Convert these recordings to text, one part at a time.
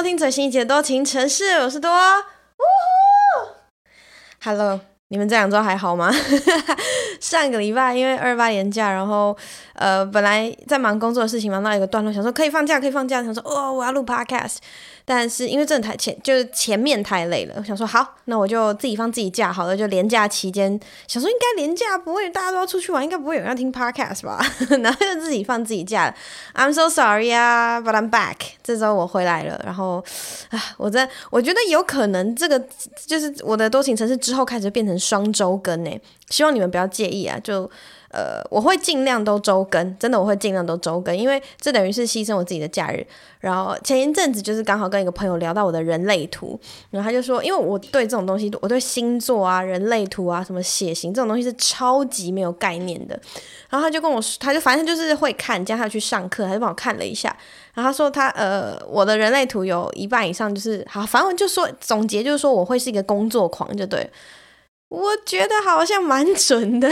收听最新一集的多情城市，我是多。呜呼，Hello，你们这两周还好吗？上个礼拜因为二八年假，然后呃，本来在忙工作的事情，忙到一个段落，想说可以放假，可以放假，想说哦，我要录 Podcast。但是因为真的太前，就是前面太累了，我想说好，那我就自己放自己假好了。就连假期间，想说应该连假不会，大家都要出去玩，应该不会有人要听 podcast 吧？然后就自己放自己假。I'm so sorry 啊，but I'm back。这周我回来了，然后啊，我在我觉得有可能这个就是我的多情城市之后开始变成双周更诶，希望你们不要介意啊，就。呃，我会尽量都周更，真的我会尽量都周更，因为这等于是牺牲我自己的假日。然后前一阵子就是刚好跟一个朋友聊到我的人类图，然后他就说，因为我对这种东西，我对星座啊、人类图啊、什么血型这种东西是超级没有概念的。然后他就跟我说，他就反正就是会看，加上他去上课，他就帮我看了一下。然后他说他呃，我的人类图有一半以上就是好，反正就说总结就是说我会是一个工作狂，就对。我觉得好像蛮准的，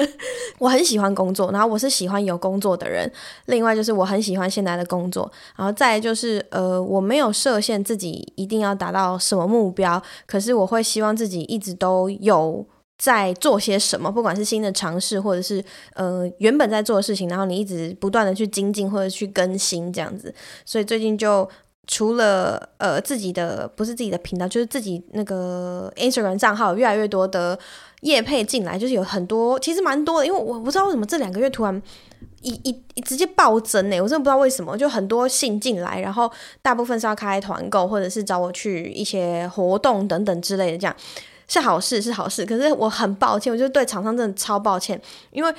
我很喜欢工作，然后我是喜欢有工作的人。另外就是我很喜欢现在的工作，然后再就是呃，我没有设限自己一定要达到什么目标，可是我会希望自己一直都有在做些什么，不管是新的尝试，或者是呃原本在做的事情，然后你一直不断的去精进或者去更新这样子。所以最近就。除了呃自己的不是自己的频道，就是自己那个 Instagram 账号越来越多的业配进来，就是有很多，其实蛮多的。因为我不知道为什么这两个月突然一一一直接暴增呢，我真的不知道为什么，就很多信进来，然后大部分是要开团购或者是找我去一些活动等等之类的，这样是好事是好事。可是我很抱歉，我就对厂商真的超抱歉，因为。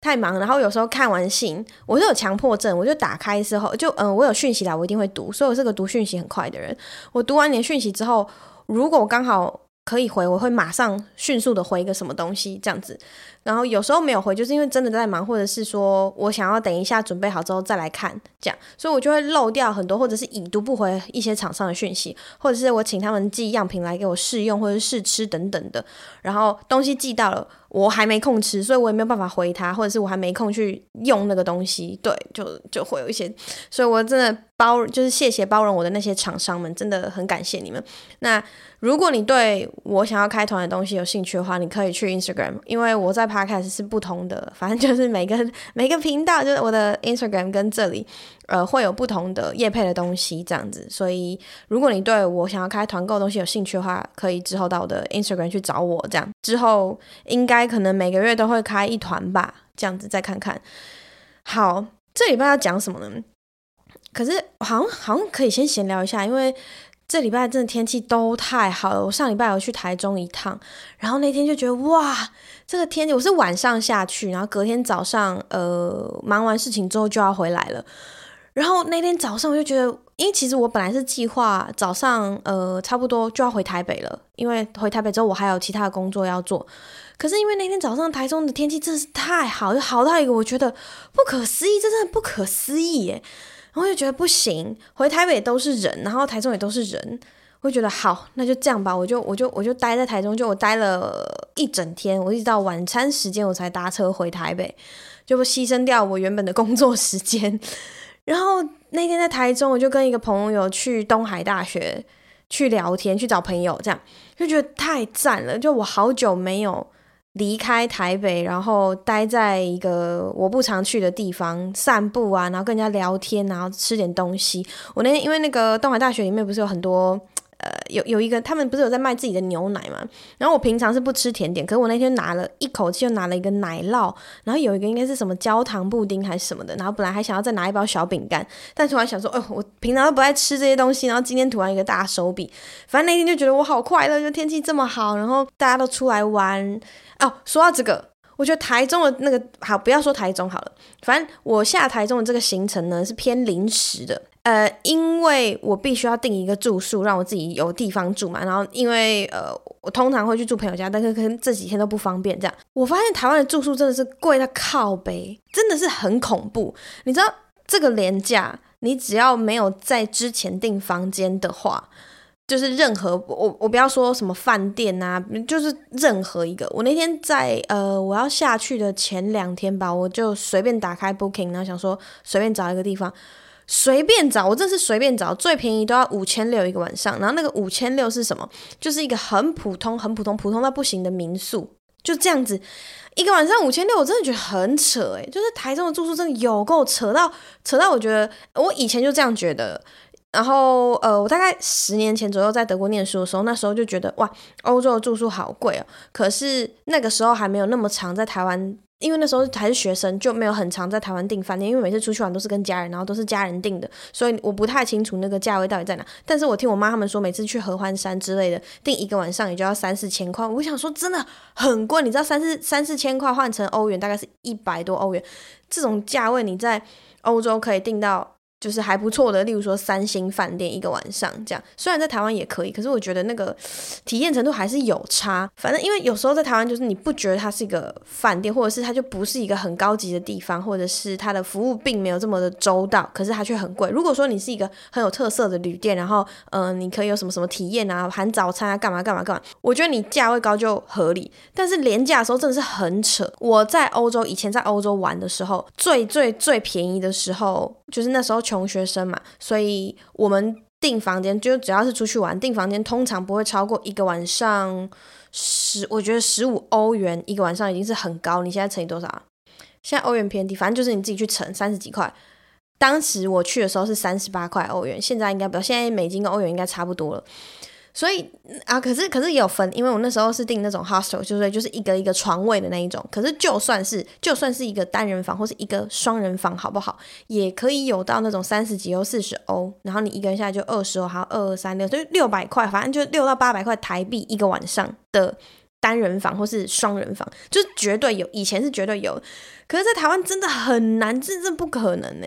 太忙，然后有时候看完信，我是有强迫症，我就打开之后就嗯，我有讯息来，我一定会读，所以我是个读讯息很快的人。我读完你的讯息之后，如果刚好可以回，我会马上迅速的回一个什么东西这样子。然后有时候没有回，就是因为真的在忙，或者是说我想要等一下准备好之后再来看这样，所以我就会漏掉很多，或者是已读不回一些厂商的讯息，或者是我请他们寄样品来给我试用或者试吃等等的，然后东西寄到了。我还没空吃，所以我也没有办法回他，或者是我还没空去用那个东西，对，就就会有一些，所以我真的包，就是谢谢包容我的那些厂商们，真的很感谢你们。那如果你对我想要开团的东西有兴趣的话，你可以去 Instagram，因为我在 Podcast 是不同的，反正就是每个 每个频道，就是我的 Instagram 跟这里。呃，会有不同的业配的东西这样子，所以如果你对我想要开团购东西有兴趣的话，可以之后到我的 Instagram 去找我，这样之后应该可能每个月都会开一团吧，这样子再看看。好，这礼拜要讲什么呢？可是好像好像可以先闲聊一下，因为这礼拜真的天气都太好了。我上礼拜有去台中一趟，然后那天就觉得哇，这个天气，我是晚上下去，然后隔天早上呃忙完事情之后就要回来了。然后那天早上我就觉得，因为其实我本来是计划早上呃差不多就要回台北了，因为回台北之后我还有其他的工作要做。可是因为那天早上台中的天气真是太好，就好到一个我觉得不可思议，这真的不可思议耶！然后就觉得不行，回台北都是人，然后台中也都是人，我就觉得好，那就这样吧，我就我就我就待在台中，就我待了一整天，我一直到晚餐时间我才搭车回台北，就牺牲掉我原本的工作时间。然后那天在台中，我就跟一个朋友去东海大学去聊天，去找朋友，这样就觉得太赞了。就我好久没有离开台北，然后待在一个我不常去的地方散步啊，然后跟人家聊天，然后吃点东西。我那天因为那个东海大学里面不是有很多。呃，有有一个，他们不是有在卖自己的牛奶嘛？然后我平常是不吃甜点，可是我那天拿了一口气，就拿了一个奶酪，然后有一个应该是什么焦糖布丁还是什么的，然后本来还想要再拿一包小饼干，但突然想说，哦，我平常都不爱吃这些东西，然后今天突然一个大手笔，反正那天就觉得我好快乐，就天气这么好，然后大家都出来玩。哦，说到这个。我觉得台中的那个好，不要说台中好了，反正我下台中的这个行程呢是偏临时的，呃，因为我必须要订一个住宿，让我自己有地方住嘛。然后因为呃，我通常会去住朋友家，但是可能这几天都不方便。这样，我发现台湾的住宿真的是贵到靠北，真的是很恐怖。你知道这个廉价，你只要没有在之前订房间的话。就是任何我我不要说什么饭店啊，就是任何一个。我那天在呃我要下去的前两天吧，我就随便打开 Booking，然后想说随便找一个地方，随便找，我真是随便找，最便宜都要五千六一个晚上。然后那个五千六是什么？就是一个很普通、很普通、普通到不行的民宿，就这样子，一个晚上五千六，我真的觉得很扯诶，就是台中的住宿真的有够扯到扯到，我觉得我以前就这样觉得。然后呃，我大概十年前左右在德国念书的时候，那时候就觉得哇，欧洲的住宿好贵哦。可是那个时候还没有那么长在台湾。因为那时候还是学生，就没有很常在台湾订饭店。因为每次出去玩都是跟家人，然后都是家人订的，所以我不太清楚那个价位到底在哪。但是我听我妈他们说，每次去合欢山之类的，订一个晚上也就要三四千块。我想说，真的很贵。你知道三四三四千块换成欧元大概是一百多欧元，这种价位你在欧洲可以订到。就是还不错的，例如说三星饭店一个晚上这样，虽然在台湾也可以，可是我觉得那个体验程度还是有差。反正因为有时候在台湾，就是你不觉得它是一个饭店，或者是它就不是一个很高级的地方，或者是它的服务并没有这么的周到，可是它却很贵。如果说你是一个很有特色的旅店，然后嗯、你可以有什么什么体验啊，含早餐啊，干嘛干嘛干嘛，我觉得你价位高就合理。但是廉价的时候真的是很扯。我在欧洲以前在欧洲玩的时候，最最最便宜的时候，就是那时候。穷学生嘛，所以我们订房间就只要是出去玩，订房间通常不会超过一个晚上十，我觉得十五欧元一个晚上已经是很高。你现在乘以多少？现在欧元偏低，反正就是你自己去乘，三十几块。当时我去的时候是三十八块欧元，现在应该不，现在美金跟欧元应该差不多了。所以啊，可是可是也有分，因为我那时候是订那种 hostel，就是就是一个一个床位的那一种。可是就算是就算是一个单人房或是一个双人房，好不好？也可以有到那种三十几欧、四十欧，然后你一个人下来就二十欧，还有二二三六，就六百块，反正就六到八百块台币一个晚上的单人房或是双人房，就是绝对有，以前是绝对有。可是，在台湾真的很难，真正不可能呢。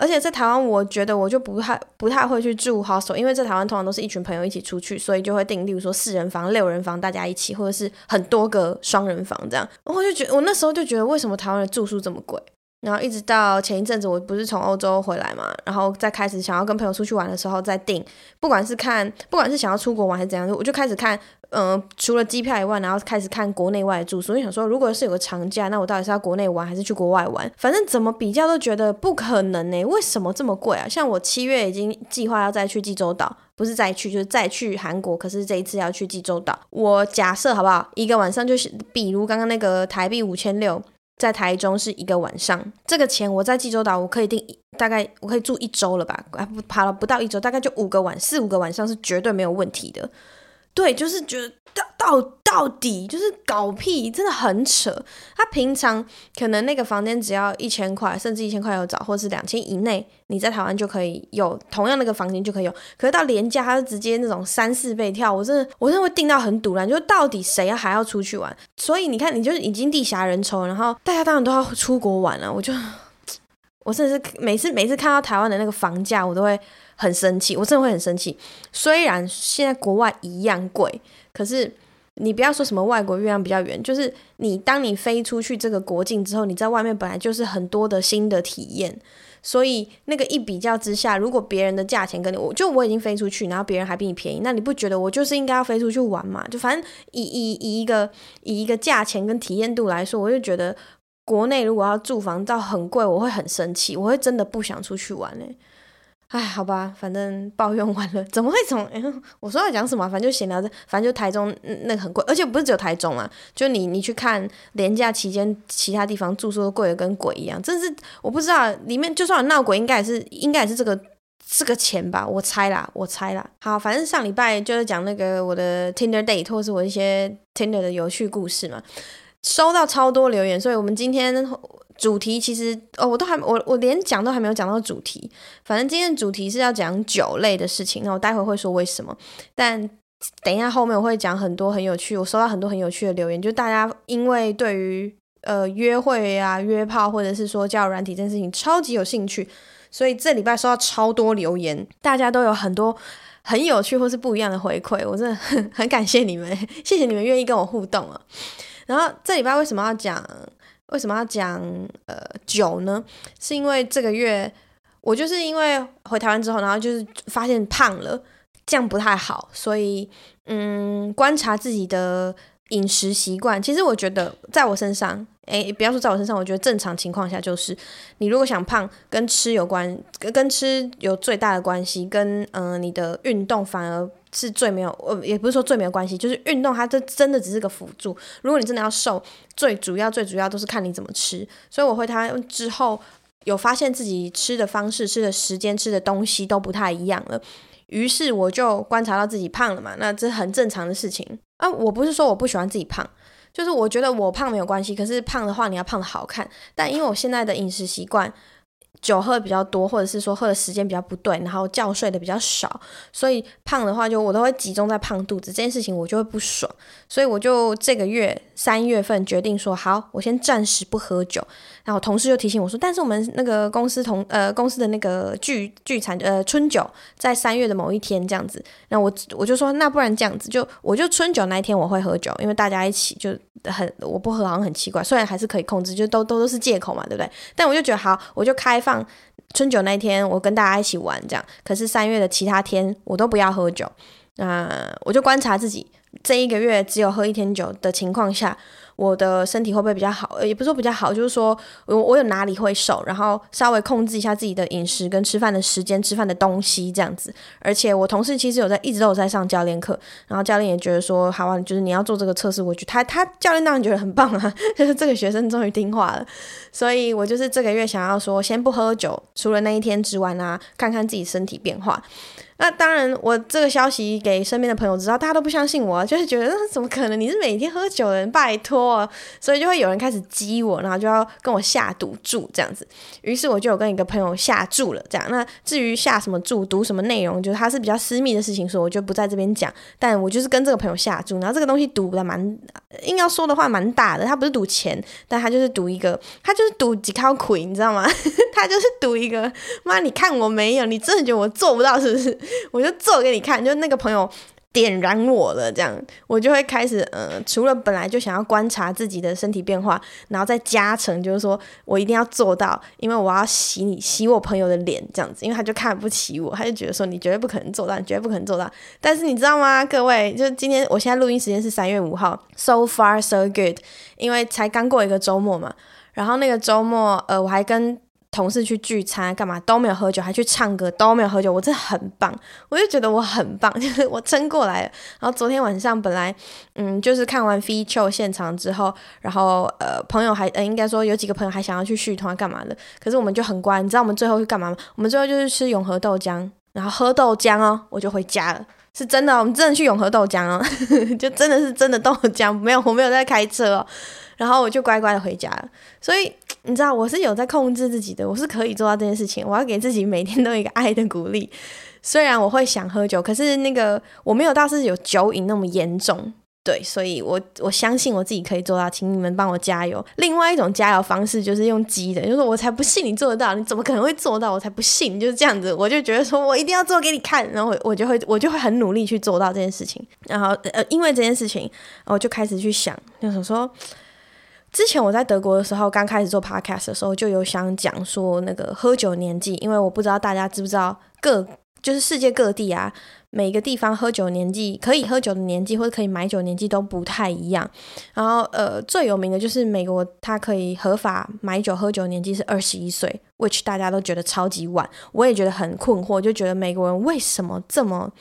而且在台湾，我觉得我就不太不太会去住 hostel，因为在台湾通常都是一群朋友一起出去，所以就会订，例如说四人房、六人房，大家一起，或者是很多个双人房这样。我就觉得，我那时候就觉得，为什么台湾的住宿这么贵？然后一直到前一阵子，我不是从欧洲回来嘛，然后再开始想要跟朋友出去玩的时候再订，不管是看，不管是想要出国玩还是怎样，我就开始看，嗯、除了机票以外，然后开始看国内外的住宿。所以想说，如果是有个长假，那我到底是要国内玩还是去国外玩？反正怎么比较都觉得不可能呢。为什么这么贵啊？像我七月已经计划要再去济州岛，不是再去就是再去韩国，可是这一次要去济州岛。我假设好不好？一个晚上就是，比如刚刚那个台币五千六。在台中是一个晚上，这个钱我在济州岛我可以订，大概我可以住一周了吧？啊，不，跑了不到一周，大概就五个晚，四五个晚上是绝对没有问题的。对，就是觉得到到到底就是搞屁，真的很扯。他平常可能那个房间只要一千块，甚至一千块有找，或是两千以内，你在台湾就可以有同样那个房间就可以有。可是到廉价，他就直接那种三四倍跳，我真的我真的会定到很堵然，就到底谁要还要出去玩？所以你看，你就是已经地狭人稠，然后大家当然都要出国玩了。我就 我甚至每次每次看到台湾的那个房价，我都会。很生气，我真的会很生气。虽然现在国外一样贵，可是你不要说什么外国月亮比较圆，就是你当你飞出去这个国境之后，你在外面本来就是很多的新的体验，所以那个一比较之下，如果别人的价钱跟你，我就我已经飞出去，然后别人还比你便宜，那你不觉得我就是应该要飞出去玩嘛？就反正以以以一个以一个价钱跟体验度来说，我就觉得国内如果要住房到很贵，我会很生气，我会真的不想出去玩嘞、哎，好吧，反正抱怨完了，怎么会从？哎，我说要讲什么？反正就闲聊着，反正就台中那个很贵，而且不是只有台中啊，就你你去看连假期间，其他地方住宿都贵的跟鬼一样，真是我不知道里面就算有闹鬼，应该也是应该也是这个这个钱吧，我猜啦，我猜啦。好，反正上礼拜就是讲那个我的 Tinder date 或是我一些 Tinder 的有趣故事嘛，收到超多留言，所以我们今天。主题其实哦，我都还我我连讲都还没有讲到主题。反正今天主题是要讲酒类的事情，那我待会会说为什么。但等一下后面我会讲很多很有趣，我收到很多很有趣的留言，就大家因为对于呃约会啊、约炮或者是说交友软体这件事情超级有兴趣，所以这礼拜收到超多留言，大家都有很多很有趣或是不一样的回馈，我真的很很感谢你们，谢谢你们愿意跟我互动啊。然后这礼拜为什么要讲？为什么要讲呃酒呢？是因为这个月我就是因为回台湾之后，然后就是发现胖了，这样不太好，所以嗯，观察自己的饮食习惯。其实我觉得在我身上，诶，不要说在我身上，我觉得正常情况下就是，你如果想胖，跟吃有关，跟吃有最大的关系，跟嗯、呃、你的运动反而是最没有，呃，也不是说最没有关系，就是运动它这真的只是个辅助。如果你真的要瘦，最主要最主要都是看你怎么吃。所以我会他之后有发现自己吃的方式、吃的时间、吃的东西都不太一样了。于是我就观察到自己胖了嘛，那这很正常的事情啊。我不是说我不喜欢自己胖，就是我觉得我胖没有关系。可是胖的话，你要胖的好看。但因为我现在的饮食习惯。酒喝的比较多，或者是说喝的时间比较不对，然后觉睡的比较少，所以胖的话就我都会集中在胖肚子这件事情，我就会不爽，所以我就这个月三月份决定说好，我先暂时不喝酒。然后同事就提醒我说，但是我们那个公司同呃公司的那个聚聚餐呃春酒在三月的某一天这样子，那我我就说那不然这样子就我就春酒那一天我会喝酒，因为大家一起就很我不喝好像很奇怪，虽然还是可以控制，就都都都是借口嘛，对不对？但我就觉得好，我就开放。春酒那一天，我跟大家一起玩，这样。可是三月的其他天，我都不要喝酒。那我就观察自己，这一个月只有喝一天酒的情况下。我的身体会不会比较好？呃也不是说比较好，就是说我我有哪里会瘦，然后稍微控制一下自己的饮食跟吃饭的时间、吃饭的东西这样子。而且我同事其实有在一直都有在上教练课，然后教练也觉得说，好啊，就是你要做这个测试，我觉得他他教练当然觉得很棒啊，就是这个学生终于听话了。所以我就是这个月想要说，先不喝酒，除了那一天之外呢，看看自己身体变化。那当然，我这个消息给身边的朋友知道，大家都不相信我，就是觉得那怎么可能？你是每天喝酒的人，拜托。所以就会有人开始激我，然后就要跟我下赌注这样子。于是我就有跟一个朋友下注了，这样。那至于下什么注，赌什么内容，就是他是比较私密的事情，所以我就不在这边讲。但我就是跟这个朋友下注，然后这个东西赌的蛮，硬要说的话蛮大的。他不是赌钱，但他就是赌一个，他就是赌几靠亏，你知道吗？他就是赌一个，妈，你看我没有，你真的觉得我做不到是不是？我就做给你看，就那个朋友点燃我了，这样我就会开始，呃，除了本来就想要观察自己的身体变化，然后再加成，就是说我一定要做到，因为我要洗你洗我朋友的脸，这样子，因为他就看不起我，他就觉得说你绝对不可能做到，你绝对不可能做到。但是你知道吗，各位，就今天我现在录音时间是三月五号，so far so good，因为才刚过一个周末嘛，然后那个周末，呃，我还跟。同事去聚餐干嘛都没有喝酒，还去唱歌都没有喝酒，我真的很棒，我就觉得我很棒，就是我撑过来了。然后昨天晚上本来嗯，就是看完 feature 现场之后，然后呃朋友还呃应该说有几个朋友还想要去续团干嘛的，可是我们就很乖，你知道我们最后去干嘛吗？我们最后就是吃永和豆浆，然后喝豆浆哦，我就回家了，是真的，我们真的去永和豆浆哦，就真的是真的豆浆，没有我没有在开车哦。然后我就乖乖的回家了，所以你知道我是有在控制自己的，我是可以做到这件事情。我要给自己每天都有一个爱的鼓励。虽然我会想喝酒，可是那个我没有到是有酒瘾那么严重，对，所以我我相信我自己可以做到，请你们帮我加油。另外一种加油方式就是用激的，就是我才不信你做得到，你怎么可能会做到？我才不信，就是这样子，我就觉得说我一定要做给你看，然后我就会我就会很努力去做到这件事情。然后呃，因为这件事情，我就开始去想，就是说。之前我在德国的时候，刚开始做 podcast 的时候，就有想讲说那个喝酒年纪，因为我不知道大家知不知道各就是世界各地啊，每个地方喝酒年纪可以喝酒的年纪或者可以买酒年纪都不太一样。然后呃，最有名的就是美国，它可以合法买酒喝酒年纪是二十一岁，which 大家都觉得超级晚，我也觉得很困惑，就觉得美国人为什么这么。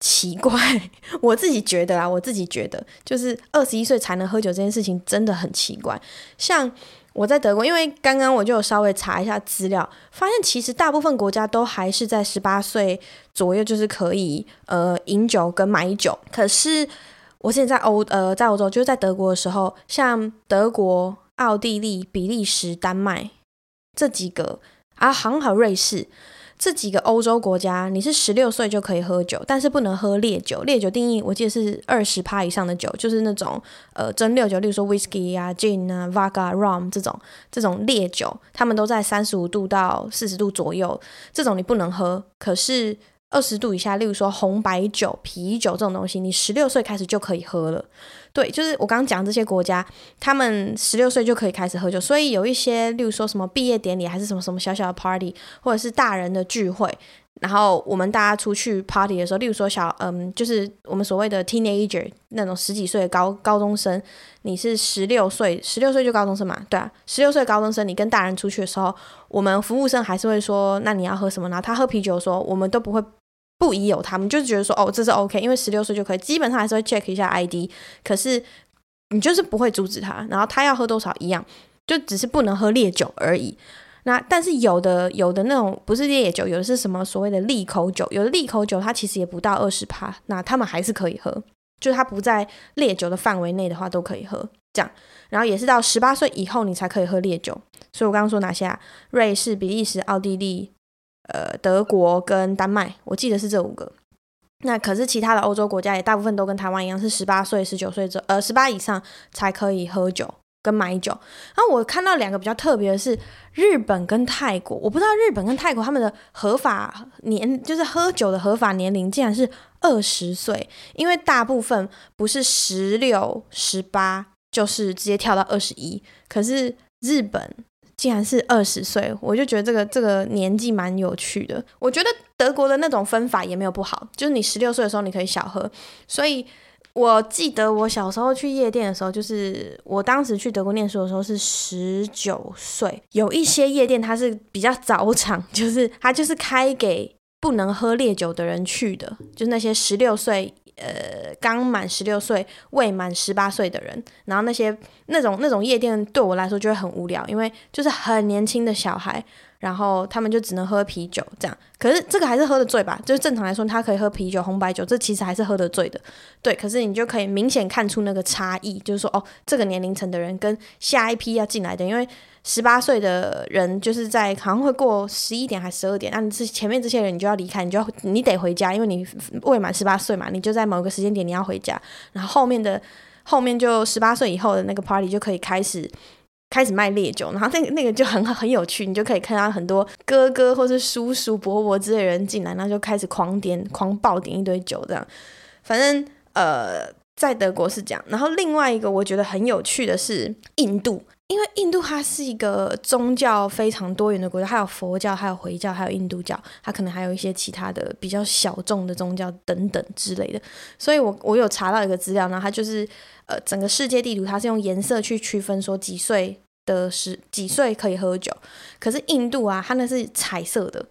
奇怪，我自己觉得啊，我自己觉得，就是二十一岁才能喝酒这件事情真的很奇怪。像我在德国，因为刚刚我就有稍微查一下资料，发现其实大部分国家都还是在十八岁左右，就是可以呃饮酒跟买酒。可是我现在在欧呃在欧洲，就是在德国的时候，像德国、奥地利、比利时、丹麦这几个啊，好像还有瑞士。这几个欧洲国家，你是十六岁就可以喝酒，但是不能喝烈酒。烈酒定义我记得是二十趴以上的酒，就是那种呃蒸馏酒，例如说 whisky 啊、gin 啊、vodka、rum 这种这种烈酒，他们都在三十五度到四十度左右，这种你不能喝。可是二十度以下，例如说红白酒、啤酒这种东西，你十六岁开始就可以喝了。对，就是我刚刚讲这些国家，他们十六岁就可以开始喝酒，所以有一些，例如说什么毕业典礼，还是什么什么小小的 party，或者是大人的聚会，然后我们大家出去 party 的时候，例如说小嗯，就是我们所谓的 teenager 那种十几岁的高高中生，你是十六岁，十六岁就高中生嘛，对啊，十六岁高中生，你跟大人出去的时候，我们服务生还是会说，那你要喝什么？然后他喝啤酒的时候，我们都不会不疑有他们，就是觉得说，哦，这是 OK，因为十六岁就可以，基本上还是会 check 一下 ID，可是你就是不会阻止他，然后他要喝多少一样，就只是不能喝烈酒而已。那但是有的有的那种不是烈酒，有的是什么所谓的利口酒，有的利口酒它其实也不到二十趴，那他们还是可以喝，就是它不在烈酒的范围内的话都可以喝，这样。然后也是到十八岁以后你才可以喝烈酒，所以我刚刚说哪些啊？瑞士、比利时、奥地利、呃德国跟丹麦，我记得是这五个。那可是其他的欧洲国家也大部分都跟台湾一样，是十八岁、十九岁这呃十八以上才可以喝酒。跟买酒，然后我看到两个比较特别的是日本跟泰国，我不知道日本跟泰国他们的合法年就是喝酒的合法年龄竟然是二十岁，因为大部分不是十六、十八就是直接跳到二十一，可是日本竟然是二十岁，我就觉得这个这个年纪蛮有趣的。我觉得德国的那种分法也没有不好，就是你十六岁的时候你可以小喝，所以。我记得我小时候去夜店的时候，就是我当时去德国念书的时候是十九岁。有一些夜店它是比较早场，就是它就是开给不能喝烈酒的人去的，就是那些十六岁，呃，刚满十六岁未满十八岁的人。然后那些那种那种夜店对我来说就会很无聊，因为就是很年轻的小孩。然后他们就只能喝啤酒，这样。可是这个还是喝得醉吧？就是正常来说，他可以喝啤酒、红白酒，这其实还是喝得醉的。对，可是你就可以明显看出那个差异，就是说，哦，这个年龄层的人跟下一批要进来的，因为十八岁的人就是在好像会过十一点还十二点，那你是前面这些人，你就要离开，你就要你得回家，因为你未满十八岁嘛，你就在某个时间点你要回家。然后后面的后面就十八岁以后的那个 party 就可以开始。开始卖烈酒，然后那个那个就很很有趣，你就可以看到很多哥哥或是叔叔伯伯之类的人进来，然后就开始狂点狂暴点一堆酒这样。反正呃，在德国是这样。然后另外一个我觉得很有趣的是印度，因为印度它是一个宗教非常多元的国家，还有佛教，还有回教，还有印度教，它可能还有一些其他的比较小众的宗教等等之类的。所以我我有查到一个资料，然后它就是呃整个世界地图，它是用颜色去区分说几岁。的时几岁可以喝酒，可是印度啊，它那是彩色的，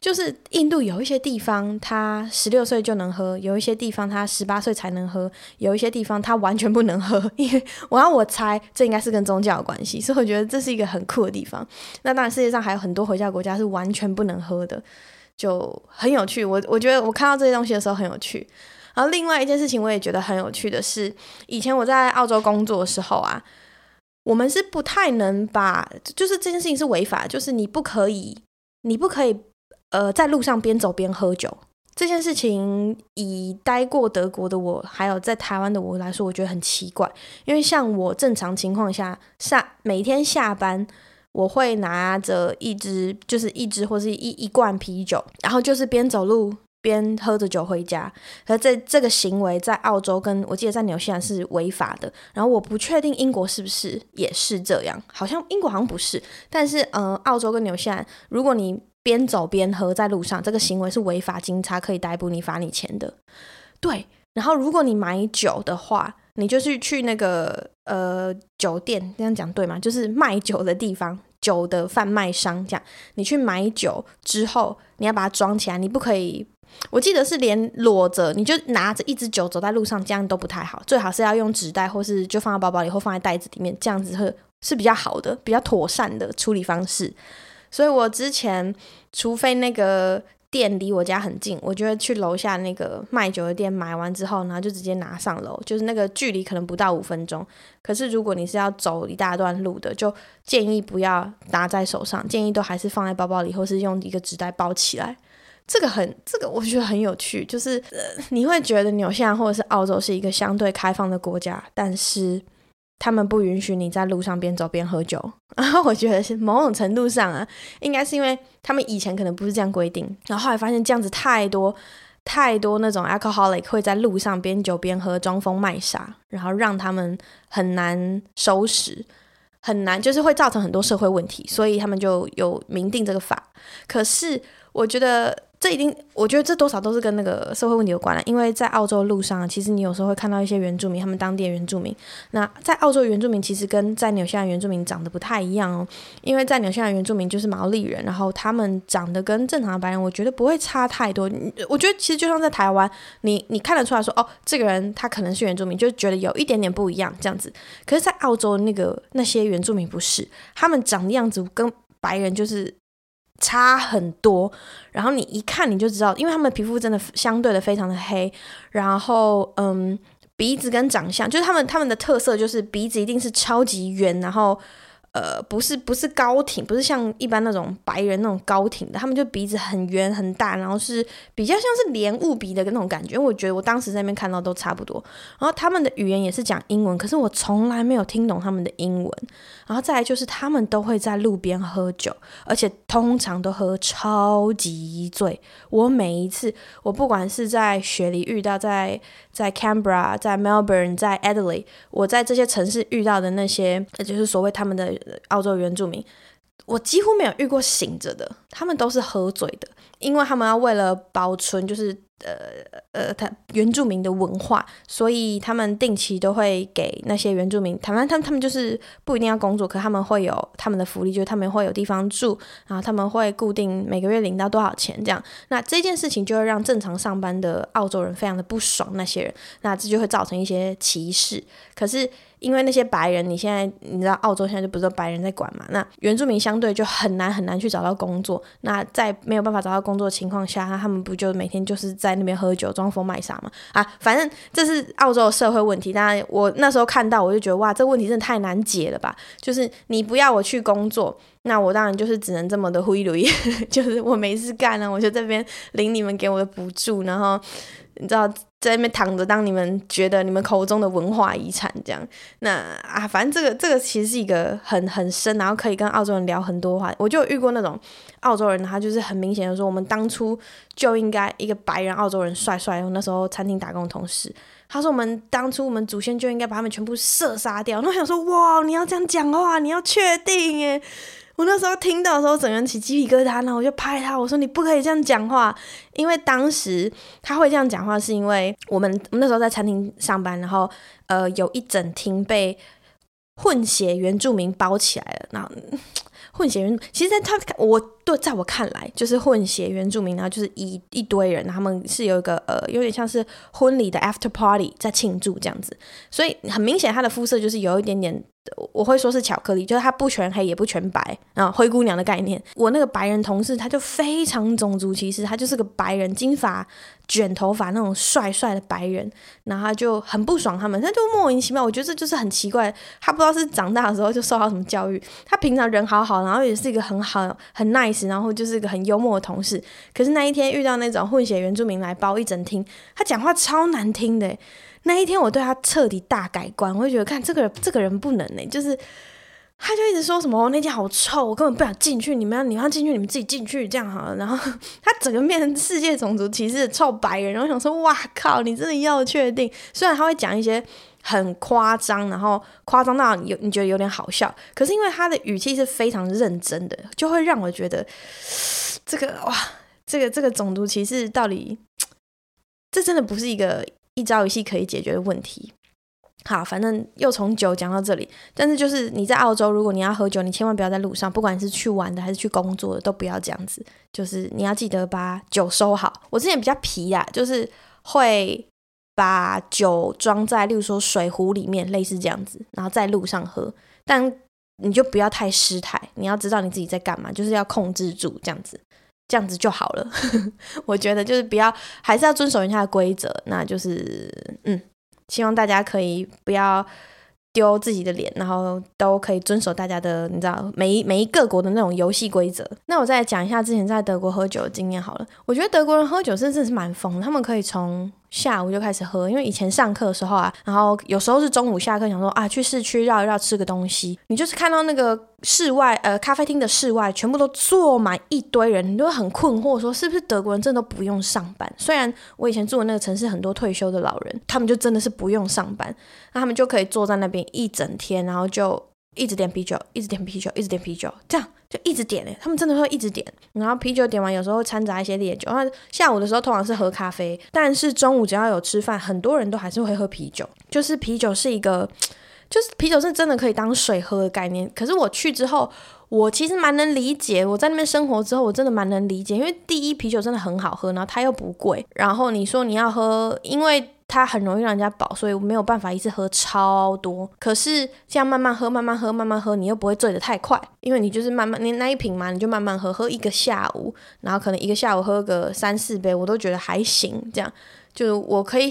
就是印度有一些地方他十六岁就能喝，有一些地方他十八岁才能喝，有一些地方他完全不能喝。因为我要我猜，这应该是跟宗教有关系，所以我觉得这是一个很酷的地方。那当然，世界上还有很多回教国家是完全不能喝的，就很有趣。我我觉得我看到这些东西的时候很有趣。然后另外一件事情我也觉得很有趣的是，以前我在澳洲工作的时候啊。我们是不太能把，就是这件事情是违法，就是你不可以，你不可以，呃，在路上边走边喝酒。这件事情以待过德国的我，还有在台湾的我来说，我觉得很奇怪。因为像我正常情况下下每天下班，我会拿着一支，就是一支或是一一罐啤酒，然后就是边走路。边喝着酒回家，而这这个行为在澳洲跟我记得在纽西兰是违法的。然后我不确定英国是不是也是这样，好像英国好像不是，但是呃，澳洲跟纽西兰，如果你边走边喝在路上，这个行为是违法，警察可以逮捕你，罚你钱的。对，然后如果你买酒的话，你就是去那个呃酒店，这样讲对吗？就是卖酒的地方。酒的贩卖商这样，你去买酒之后，你要把它装起来，你不可以。我记得是连裸着，你就拿着一支酒走在路上，这样都不太好。最好是要用纸袋，或是就放在包包里，或放在袋子里面，这样子会是比较好的、比较妥善的处理方式。所以我之前，除非那个。店离我家很近，我觉得去楼下那个卖酒的店买完之后，然后就直接拿上楼，就是那个距离可能不到五分钟。可是如果你是要走一大段路的，就建议不要拿在手上，建议都还是放在包包里，或是用一个纸袋包起来。这个很，这个我觉得很有趣，就是呃，你会觉得纽西兰或者是澳洲是一个相对开放的国家，但是。他们不允许你在路上边走边喝酒，然后我觉得是某种程度上啊，应该是因为他们以前可能不是这样规定，然后后来发现这样子太多太多那种 alcoholic 会在路上边酒边喝装疯卖傻，然后让他们很难收拾，很难就是会造成很多社会问题，所以他们就有明定这个法。可是我觉得。这一定，我觉得这多少都是跟那个社会问题有关了。因为在澳洲路上，其实你有时候会看到一些原住民，他们当地的原住民。那在澳洲原住民其实跟在纽西兰原住民长得不太一样哦。因为在纽西兰原住民就是毛利人，然后他们长得跟正常的白人，我觉得不会差太多。我觉得其实就像在台湾，你你看得出来说，哦，这个人他可能是原住民，就觉得有一点点不一样这样子。可是，在澳洲那个那些原住民不是，他们长的样子跟白人就是。差很多，然后你一看你就知道，因为他们皮肤真的相对的非常的黑，然后嗯，鼻子跟长相就是他们他们的特色就是鼻子一定是超级圆，然后。呃，不是不是高挺，不是像一般那种白人那种高挺的，他们就鼻子很圆很大，然后是比较像是莲雾鼻的那种感觉。因为我觉得我当时在那边看到都差不多。然后他们的语言也是讲英文，可是我从来没有听懂他们的英文。然后再来就是他们都会在路边喝酒，而且通常都喝超级醉。我每一次，我不管是在雪梨遇到，在在 Canberra、在 Melbourne、在 Adelaide，我在这些城市遇到的那些，就是所谓他们的。澳洲原住民，我几乎没有遇过醒着的，他们都是喝醉的，因为他们要为了保存，就是。呃呃，他原住民的文化，所以他们定期都会给那些原住民，台湾他他们就是不一定要工作，可他们会有他们的福利，就是他们会有地方住，然后他们会固定每个月领到多少钱这样。那这件事情就会让正常上班的澳洲人非常的不爽，那些人，那这就会造成一些歧视。可是因为那些白人，你现在你知道澳洲现在就不是白人在管嘛，那原住民相对就很难很难去找到工作。那在没有办法找到工作的情况下，那他们不就每天就是在那边喝酒装疯卖傻嘛？啊，反正这是澳洲的社会问题。当然，我那时候看到，我就觉得哇，这问题真的太难解了吧？就是你不要我去工作，那我当然就是只能这么的挥泪，就是我没事干了，我就这边领你们给我的补助，然后。你知道在那边躺着当你们觉得你们口中的文化遗产这样，那啊，反正这个这个其实是一个很很深，然后可以跟澳洲人聊很多话。我就遇过那种澳洲人，他就是很明显的说，我们当初就应该一个白人澳洲人帅帅。那时候餐厅打工的同事，他说我们当初我们祖先就应该把他们全部射杀掉。那我想说，哇，你要这样讲话，你要确定耶？我那时候听到的时候，整个人起鸡皮疙瘩，然后我就拍他，我说你不可以这样讲话，因为当时他会这样讲话，是因为我们我们那时候在餐厅上班，然后呃有一整厅被混血原住民包起来了，然后混血原，其实在他我对在我看来就是混血原住民，然后就是一一堆人，他们是有一个呃有点像是婚礼的 after party 在庆祝这样子，所以很明显他的肤色就是有一点点。我会说是巧克力，就是它不全黑也不全白啊，灰姑娘的概念。我那个白人同事他就非常种族歧视，他就是个白人，金发卷头发那种帅帅的白人，然后他就很不爽他们，他就莫名其妙。我觉得这就是很奇怪，他不知道是长大的时候就受到什么教育，他平常人好好，然后也是一个很好很 nice，然后就是一个很幽默的同事。可是那一天遇到那种混血原住民来包一整厅，他讲话超难听的。那一天我对他彻底大改观，我就觉得看这个人这个人不能呢，就是他就一直说什么那间好臭，我根本不想进去，你们要你们要进去，你们自己进去这样好了。然后他整个变成世界种族歧视臭白人，然后想说哇靠，你真的要确定？虽然他会讲一些很夸张，然后夸张到有你觉得有点好笑，可是因为他的语气是非常认真的，就会让我觉得这个哇，这个这个种族歧视到底，这真的不是一个。一朝一夕可以解决的问题。好，反正又从酒讲到这里，但是就是你在澳洲，如果你要喝酒，你千万不要在路上，不管是去玩的还是去工作的，都不要这样子。就是你要记得把酒收好。我之前比较皮呀，就是会把酒装在，例如说水壶里面，类似这样子，然后在路上喝。但你就不要太失态，你要知道你自己在干嘛，就是要控制住这样子。这样子就好了，我觉得就是不要，还是要遵守一下规则。那就是，嗯，希望大家可以不要丢自己的脸，然后都可以遵守大家的，你知道，每一每一各国的那种游戏规则。那我再讲一下之前在德国喝酒的经验好了。我觉得德国人喝酒真的是蛮疯，他们可以从。下午就开始喝，因为以前上课的时候啊，然后有时候是中午下课，想说啊，去市区绕一绕，吃个东西。你就是看到那个室外，呃，咖啡厅的室外全部都坐满一堆人，你就会很困惑，说是不是德国人真的都不用上班？虽然我以前住的那个城市很多退休的老人，他们就真的是不用上班，那他们就可以坐在那边一整天，然后就一直点啤酒，一直点啤酒，一直点啤酒，这样就一直点诶，他们真的会一直点。然后啤酒点完，有时候会掺杂一些烈酒。然后下午的时候通常是喝咖啡，但是中午只要有吃饭，很多人都还是会喝啤酒。就是啤酒是一个，就是啤酒是真的可以当水喝的概念。可是我去之后，我其实蛮能理解。我在那边生活之后，我真的蛮能理解，因为第一啤酒真的很好喝，然后它又不贵。然后你说你要喝，因为。它很容易让人家饱，所以没有办法一次喝超多。可是这样慢慢喝，慢慢喝，慢慢喝，你又不会醉得太快，因为你就是慢慢，你那一瓶嘛，你就慢慢喝，喝一个下午，然后可能一个下午喝个三四杯，我都觉得还行。这样就是我可以，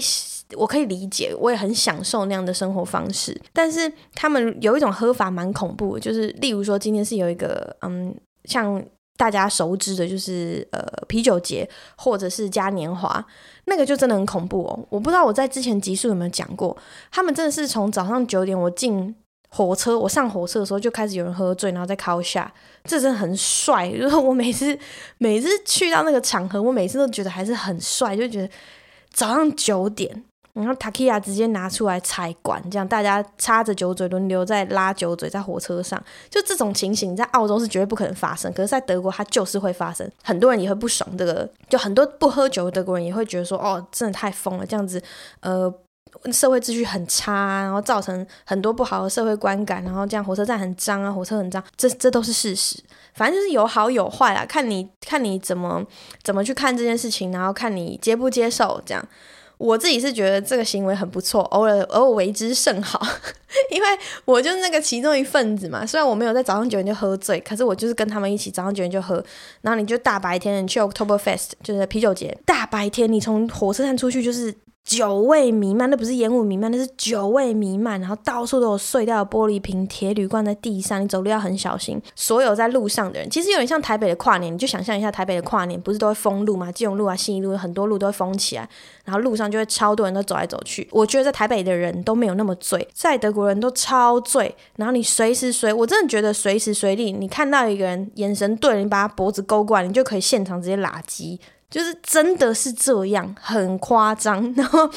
我可以理解，我也很享受那样的生活方式。但是他们有一种喝法蛮恐怖，就是例如说今天是有一个嗯，像。大家熟知的就是呃啤酒节或者是嘉年华，那个就真的很恐怖哦。我不知道我在之前集数有没有讲过，他们真的是从早上九点我进火车，我上火车的时候就开始有人喝醉，然后在靠下，这真的很帅。就是我每次每次去到那个场合，我每次都觉得还是很帅，就觉得早上九点。然后塔 q 亚直接拿出来拆管，这样大家插着酒嘴轮流在拉酒嘴，在火车上，就这种情形在澳洲是绝对不可能发生，可是，在德国它就是会发生，很多人也会不爽这个，就很多不喝酒的德国人也会觉得说，哦，真的太疯了，这样子，呃，社会秩序很差，然后造成很多不好的社会观感，然后这样火车站很脏啊，火车很脏，这这都是事实，反正就是有好有坏啊，看你看你怎么怎么去看这件事情，然后看你接不接受这样。我自己是觉得这个行为很不错，偶尔偶尔为之甚好，因为我就是那个其中一份子嘛。虽然我没有在早上九点就喝醉，可是我就是跟他们一起早上九点就喝。然后你就大白天你去 October Fest，就是啤酒节，大白天你从火车站出去就是。酒味弥漫，那不是烟雾弥漫，那是酒味弥漫。然后到处都有碎掉的玻璃瓶、铁铝罐在地上，你走路要很小心。所有在路上的人，其实有点像台北的跨年，你就想象一下台北的跨年，不是都会封路吗？基隆路啊、信义路，很多路都会封起来，然后路上就会超多人都走来走去。我觉得在台北的人都没有那么醉，在德国人都超醉。然后你随时随，我真的觉得随时随地，你看到一个人眼神对了，你把他脖子勾过来，你就可以现场直接拉机。就是真的是这样，很夸张。然后，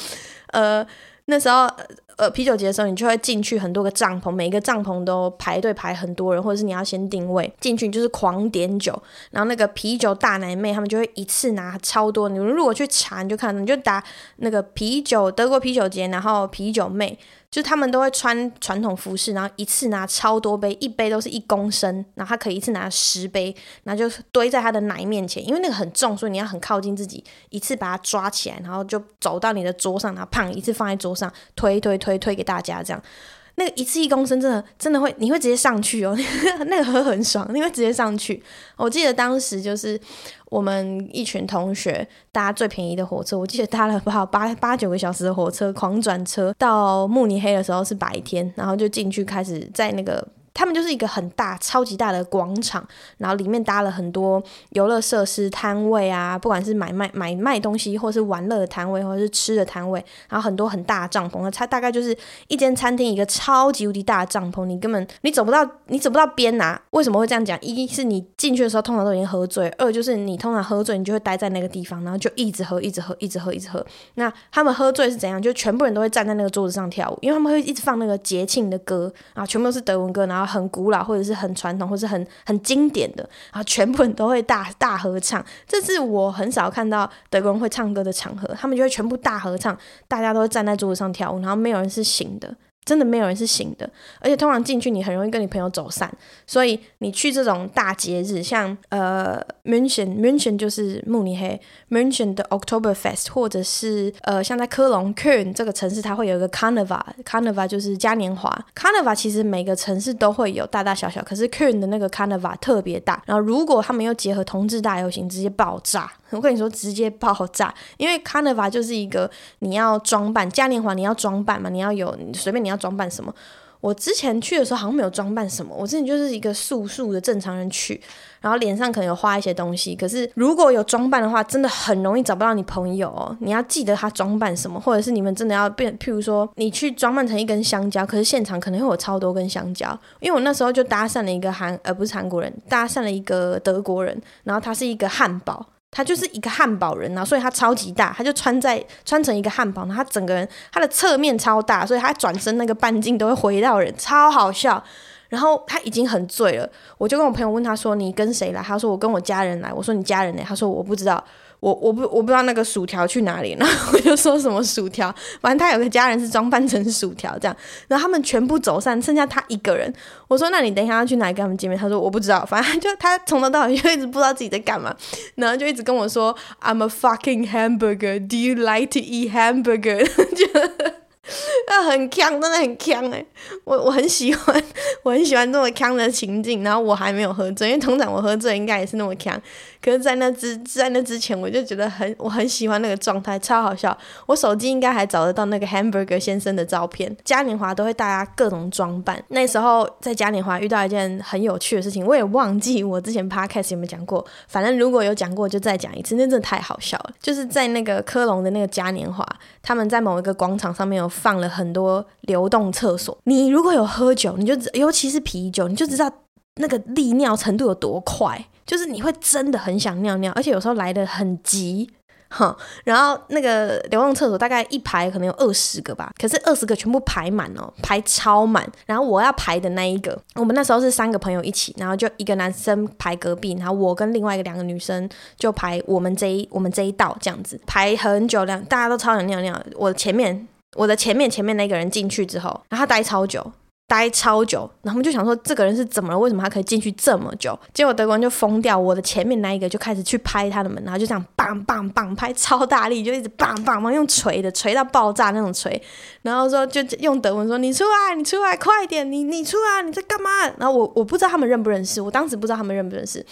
呃，那时候，呃，啤酒节的时候，你就会进去很多个帐篷，每一个帐篷都排队排很多人，或者是你要先定位进去，就是狂点酒。然后那个啤酒大奶妹，他们就会一次拿超多。你们如果去查，你就看，你就打那个啤酒德国啤酒节，然后啤酒妹。就他们都会穿传统服饰，然后一次拿超多杯，一杯都是一公升，然后他可以一次拿十杯，然后就堆在他的奶面前，因为那个很重，所以你要很靠近自己，一次把它抓起来，然后就走到你的桌上，然后胖一次放在桌上，推推推推给大家这样。那个一次一公升真的真的会，你会直接上去哦，那个喝很爽，你会直接上去。我记得当时就是我们一群同学搭最便宜的火车，我记得搭了不好八八九个小时的火车，狂转车到慕尼黑的时候是白天，然后就进去开始在那个。他们就是一个很大、超级大的广场，然后里面搭了很多游乐设施摊位啊，不管是买卖买卖东西，或是玩乐的摊位，或者是吃的摊位，然后很多很大的帐篷，它大概就是一间餐厅，一个超级无敌大的帐篷，你根本你走不到，你走不到边啊。为什么会这样讲？一是你进去的时候通常都已经喝醉，二就是你通常喝醉，你就会待在那个地方，然后就一直喝，一直喝，一直喝，一直喝。那他们喝醉是怎样？就全部人都会站在那个桌子上跳舞，因为他们会一直放那个节庆的歌，然后全部都是德文歌，然后。很古老，或者是很传统，或者是很很经典的，然后全部人都会大大合唱。这是我很少看到德国人会唱歌的场合，他们就会全部大合唱，大家都会站在桌子上跳舞，然后没有人是醒的。真的没有人是醒的，而且通常进去你很容易跟你朋友走散，所以你去这种大节日，像呃 München，München 就是慕尼黑，München 的 Oktoberfest，或者是呃像在科隆 Köln 这个城市，它会有一个 Carnival，Carnival 就是嘉年华，Carnival 其实每个城市都会有大大小小，可是 Köln 的那个 Carnival 特别大，然后如果他们又结合同志大游行，直接爆炸。我跟你说，直接爆炸，因为 Carnival 就是一个你要装扮嘉年华，你要装扮嘛，你要有你随便你要装扮什么。我之前去的时候好像没有装扮什么，我之前就是一个素素的正常人去，然后脸上可能有画一些东西。可是如果有装扮的话，真的很容易找不到你朋友哦。你要记得他装扮什么，或者是你们真的要变，譬如说你去装扮成一根香蕉，可是现场可能会有超多根香蕉。因为我那时候就搭讪了一个韩，呃，不是韩国人，搭讪了一个德国人，然后他是一个汉堡。他就是一个汉堡人啊，所以他超级大，他就穿在穿成一个汉堡，他整个人他的侧面超大，所以他转身那个半径都会回到人，超好笑。然后他已经很醉了，我就跟我朋友问他说：“你跟谁来？”他说：“我跟我家人来。”我说：“你家人呢？”他说：“我不知道。”我我不我不知道那个薯条去哪里，然后我就说什么薯条，反正他有个家人是装扮成薯条这样，然后他们全部走散，剩下他一个人。我说，那你等一下要去哪里跟他们见面？他说我不知道，反正就他从头到尾就一直不知道自己在干嘛，然后就一直跟我说 I'm a fucking hamburger. Do you like to eat hamburger? 那很强，真的很强哎！我我很喜欢，我很喜欢这么强的情境。然后我还没有喝醉，因为通常我喝醉应该也是那么强。可是，在那之在那之前，我就觉得很我很喜欢那个状态，超好笑。我手机应该还找得到那个 Hamburger 先生的照片。嘉年华都会大家各种装扮。那时候在嘉年华遇到一件很有趣的事情，我也忘记我之前 Podcast 有没有讲过。反正如果有讲过，就再讲一次。那真的太好笑了。就是在那个科隆的那个嘉年华，他们在某一个广场上面有放了很多流动厕所。你如果有喝酒，你就尤其是啤酒，你就知道那个利尿程度有多快。就是你会真的很想尿尿，而且有时候来得很急，哈。然后那个流动厕所大概一排可能有二十个吧，可是二十个全部排满哦，排超满。然后我要排的那一个，我们那时候是三个朋友一起，然后就一个男生排隔壁，然后我跟另外一个两个女生就排我们这一我们这一道这样子排很久，两大家都超想尿尿。我前面我的前面前面那个人进去之后，然后他待超久。待超久，然后我们就想说这个人是怎么了？为什么他可以进去这么久？结果德国人就疯掉，我的前面那一个就开始去拍他的门，然后就这样棒棒棒拍超大力，就一直棒棒棒用锤的锤到爆炸那种锤，然后说就用德文说你出来，你出来快点，你你出来，你在干嘛？然后我我不知道他们认不认识，我当时不知道他们认不认识。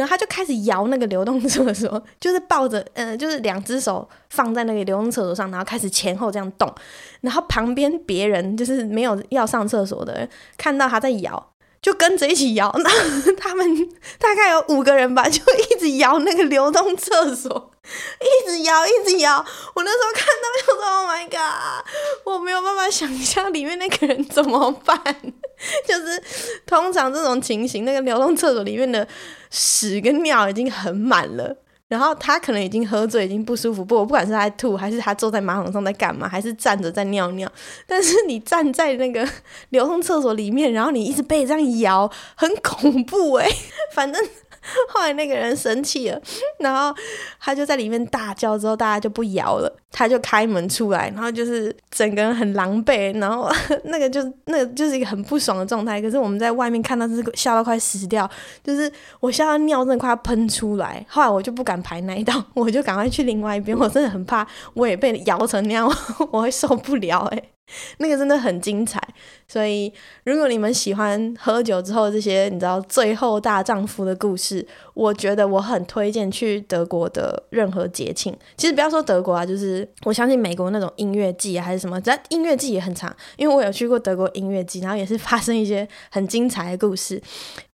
然后他就开始摇那个流动厕所，就是抱着，呃，就是两只手放在那个流动厕所上，然后开始前后这样动。然后旁边别人就是没有要上厕所的人，看到他在摇，就跟着一起摇。那他们大概有五个人吧，就一直摇那个流动厕所，一直摇，一直摇。我那时候看到就说：“Oh my god！” 我没有办法想象里面那个人怎么办。就是通常这种情形，那个流动厕所里面的。屎跟尿已经很满了，然后他可能已经喝醉，已经不舒服。不，不管是他吐，还是他坐在马桶上在干嘛，还是站着在尿尿。但是你站在那个流动厕所里面，然后你一直被这样摇，很恐怖诶。反正。后来那个人生气了，然后他就在里面大叫，之后大家就不摇了，他就开门出来，然后就是整个人很狼狈，然后 那个就那个就是一个很不爽的状态。可是我们在外面看到是笑到快死掉，就是我笑到尿真的快要喷出来。后来我就不敢排那一道，我就赶快去另外一边，我真的很怕我也被摇成那样，我会受不了诶。那个真的很精彩，所以如果你们喜欢喝酒之后这些你知道最后大丈夫的故事，我觉得我很推荐去德国的任何节庆。其实不要说德国啊，就是我相信美国那种音乐季啊，还是什么，只要音乐季也很长，因为我有去过德国音乐季，然后也是发生一些很精彩的故事。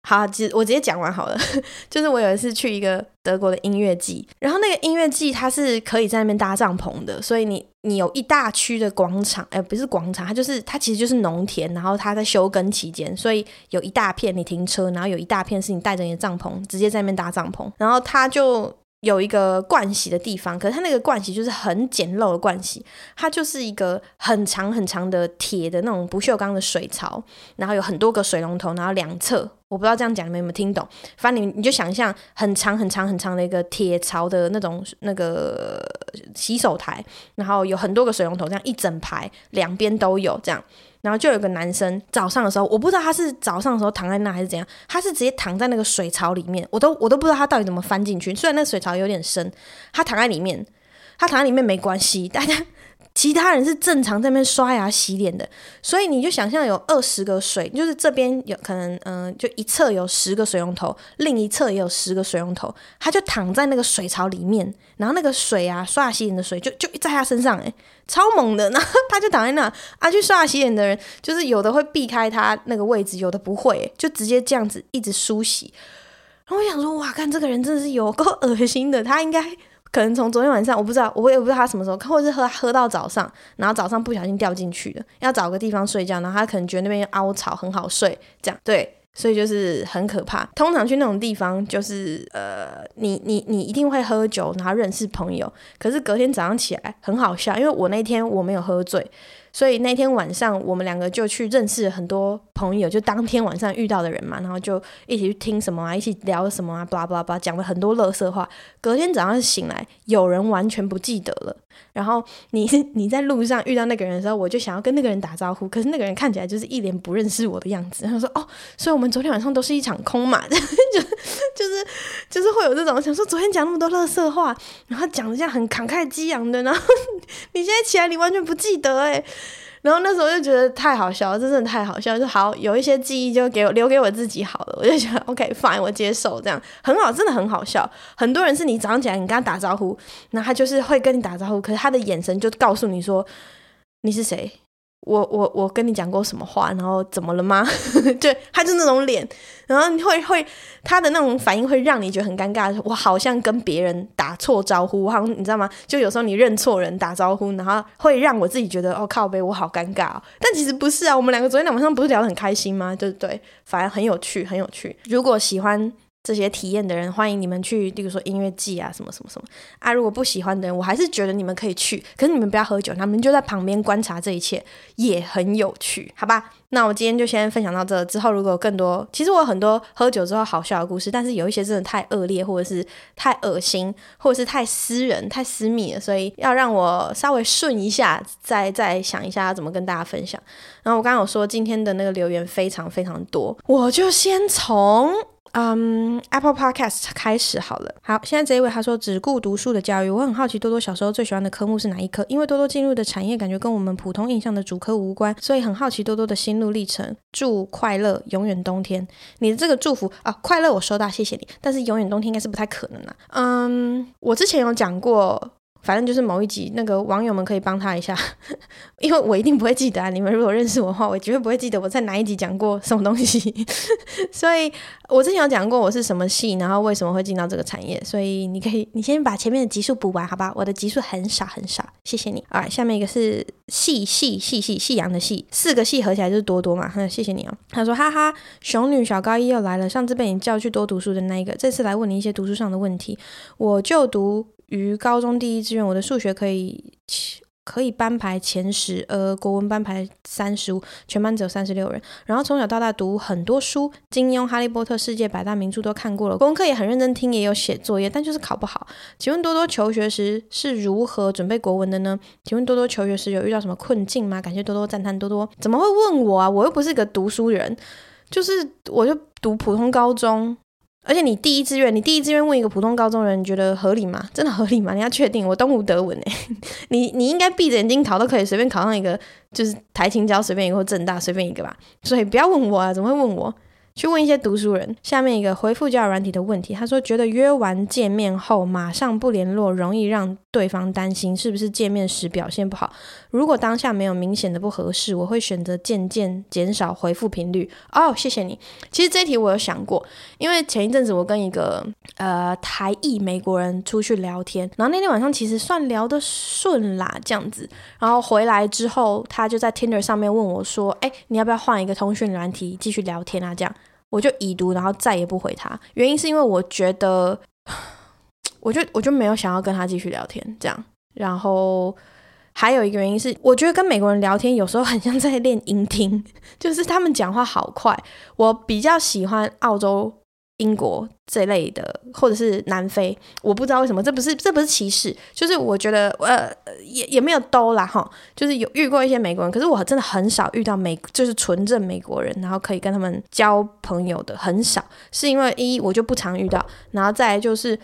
好，直我直接讲完好了。就是我有一次去一个德国的音乐季，然后那个音乐季它是可以在那边搭帐篷的，所以你你有一大区的广场，哎、不是广场，它就是它其实就是农田，然后它在休耕期间，所以有一大片你停车，然后有一大片是你带着你的帐篷直接在那边搭帐篷，然后他就。有一个盥洗的地方，可是他那个盥洗就是很简陋的盥洗，它就是一个很长很长的铁的那种不锈钢的水槽，然后有很多个水龙头，然后两侧我不知道这样讲你们有没有听懂，反正你你就想象很长很长很长的一个铁槽的那种那个洗手台，然后有很多个水龙头，这样一整排两边都有这样。然后就有个男生早上的时候，我不知道他是早上的时候躺在那还是怎样，他是直接躺在那个水槽里面，我都我都不知道他到底怎么翻进去。虽然那个水槽有点深，他躺在里面，他躺在里面没关系，大家。其他人是正常在那边刷牙洗脸的，所以你就想象有二十个水，就是这边有可能，嗯、就一侧有十个水龙头，另一侧也有十个水龙头，他就躺在那个水槽里面，然后那个水啊，刷牙洗脸的水就就在他身上，诶，超猛的，然后 他就躺在那，啊，去刷牙洗脸的人，就是有的会避开他那个位置，有的不会，就直接这样子一直梳洗。然后我想说，哇，看这个人真的是有够恶心的，他应该。可能从昨天晚上，我不知道，我也不知道他什么时候，或者是喝喝到早上，然后早上不小心掉进去的，要找个地方睡觉，然后他可能觉得那边凹槽很好睡，这样对，所以就是很可怕。通常去那种地方，就是呃，你你你一定会喝酒，然后认识朋友，可是隔天早上起来很好笑，因为我那天我没有喝醉。所以那天晚上我们两个就去认识很多朋友，就当天晚上遇到的人嘛，然后就一起去听什么啊，一起聊什么啊，巴拉巴拉巴，讲了很多乐色话。隔天早上醒来，有人完全不记得了。然后你 你在路上遇到那个人的时候，我就想要跟那个人打招呼，可是那个人看起来就是一脸不认识我的样子。他说：“哦，所以我们昨天晚上都是一场空嘛，就就是就是会有这种想说昨天讲那么多垃圾话，然后讲的这样很慷慨激昂的，然后 你现在起来你完全不记得哎。”然后那时候就觉得太好笑了，真的太好笑了，就好有一些记忆就给我留给我自己好了，我就想 OK fine，我接受这样很好，真的很好笑。很多人是你早上起来你跟他打招呼，那他就是会跟你打招呼，可是他的眼神就告诉你说你是谁。我我我跟你讲过什么话，然后怎么了吗？对，他就那种脸，然后你会会他的那种反应会让你觉得很尴尬。我好像跟别人打错招呼，好像你知道吗？就有时候你认错人打招呼，然后会让我自己觉得哦靠北，我好尴尬。但其实不是啊，我们两个昨天晚上不是聊得很开心吗？对对，反而很有趣，很有趣。如果喜欢。这些体验的人，欢迎你们去，例如说音乐季啊，什么什么什么啊。如果不喜欢的人，我还是觉得你们可以去，可是你们不要喝酒，他们就在旁边观察这一切，也很有趣，好吧？那我今天就先分享到这。之后如果有更多，其实我有很多喝酒之后好笑的故事，但是有一些真的太恶劣，或者是太恶心，或者是太私人、太私密了，所以要让我稍微顺一下，再再想一下怎么跟大家分享。然后我刚刚有说今天的那个留言非常非常多，我就先从。嗯、um，Apple Podcast 开始好了。好，现在这一位他说只顾读书的教育，我很好奇多多小时候最喜欢的科目是哪一科？因为多多进入的产业感觉跟我们普通印象的主科无关，所以很好奇多多的心路历程。祝快乐永远冬天。你的这个祝福啊，快乐我收到，谢谢你。但是永远冬天应该是不太可能啦。嗯，我之前有讲过。反正就是某一集，那个网友们可以帮他一下，因为我一定不会记得啊。你们如果认识我的话，我绝对不会记得我在哪一集讲过什么东西。所以我之前有讲过我是什么系，然后为什么会进到这个产业。所以你可以，你先把前面的集数补完，好吧？我的集数很少很少，谢谢你。啊，下面一个是夕夕夕夕夕阳的夕，四个夕合起来就是多多嘛。谢谢你哦。他说哈哈，熊女小高一又来了。上次被你叫去多读书的那一个，这次来问你一些读书上的问题。我就读。于高中第一志愿，我的数学可以可以班排前十，呃，国文班排三十五，全班只有三十六人。然后从小到大读很多书，金庸、哈利波特、世界百大名著都看过了，功课也很认真听，也有写作业，但就是考不好。请问多多求学时是如何准备国文的呢？请问多多求学时有遇到什么困境吗？感谢多多赞叹多多，怎么会问我啊？我又不是个读书人，就是我就读普通高中。而且你第一志愿，你第一志愿问一个普通高中人，你觉得合理吗？真的合理吗？你要确定，我东吴德文诶，你你应该闭着眼睛考都可以随便考上一个，就是台清交随便一个或政大随便一个吧。所以不要问我啊，怎么会问我？去问一些读书人。下面一个回复交友软体的问题，他说觉得约完见面后马上不联络，容易让对方担心是不是见面时表现不好。如果当下没有明显的不合适，我会选择渐渐减少回复频率。哦，谢谢你。其实这题我有想过，因为前一阵子我跟一个呃台裔美国人出去聊天，然后那天晚上其实算聊得顺啦，这样子。然后回来之后，他就在 Tinder 上面问我说：“哎，你要不要换一个通讯软体继续聊天啊？”这样。我就已读，然后再也不回他。原因是因为我觉得，我就我就没有想要跟他继续聊天这样。然后还有一个原因是，我觉得跟美国人聊天有时候很像在练音听，就是他们讲话好快。我比较喜欢澳洲。英国这类的，或者是南非，我不知道为什么，这不是这不是歧视，就是我觉得呃也也没有兜啦哈，就是有遇过一些美国人，可是我真的很少遇到美就是纯正美国人，然后可以跟他们交朋友的很少，是因为一我就不常遇到，然后再来就是。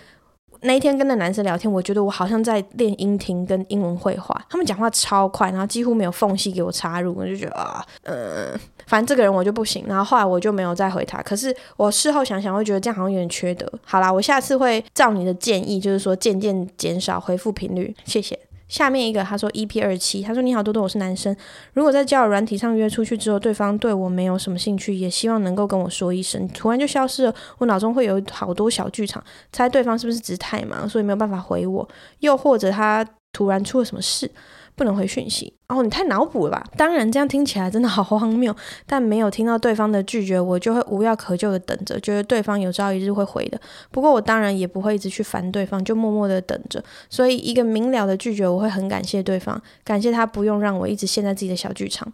那一天跟那男生聊天，我觉得我好像在练英听跟英文会话，他们讲话超快，然后几乎没有缝隙给我插入，我就觉得啊，嗯，反正这个人我就不行。然后后来我就没有再回他。可是我事后想想，会觉得这样好像有点缺德。好啦，我下次会照你的建议，就是说渐渐减少回复频率。谢谢。下面一个，他说 EP 二七，他说你好多多，我是男生。如果在交友软体上约出去之后，对方对我没有什么兴趣，也希望能够跟我说一声，突然就消失了，我脑中会有好多小剧场，猜对方是不是只是太忙，所以没有办法回我，又或者他突然出了什么事。不能回讯息。哦，你太脑补了吧？当然，这样听起来真的好荒谬。但没有听到对方的拒绝，我就会无药可救的等着，觉得对方有朝一日会回的。不过我当然也不会一直去烦对方，就默默的等着。所以一个明了的拒绝，我会很感谢对方，感谢他不用让我一直陷在自己的小剧场。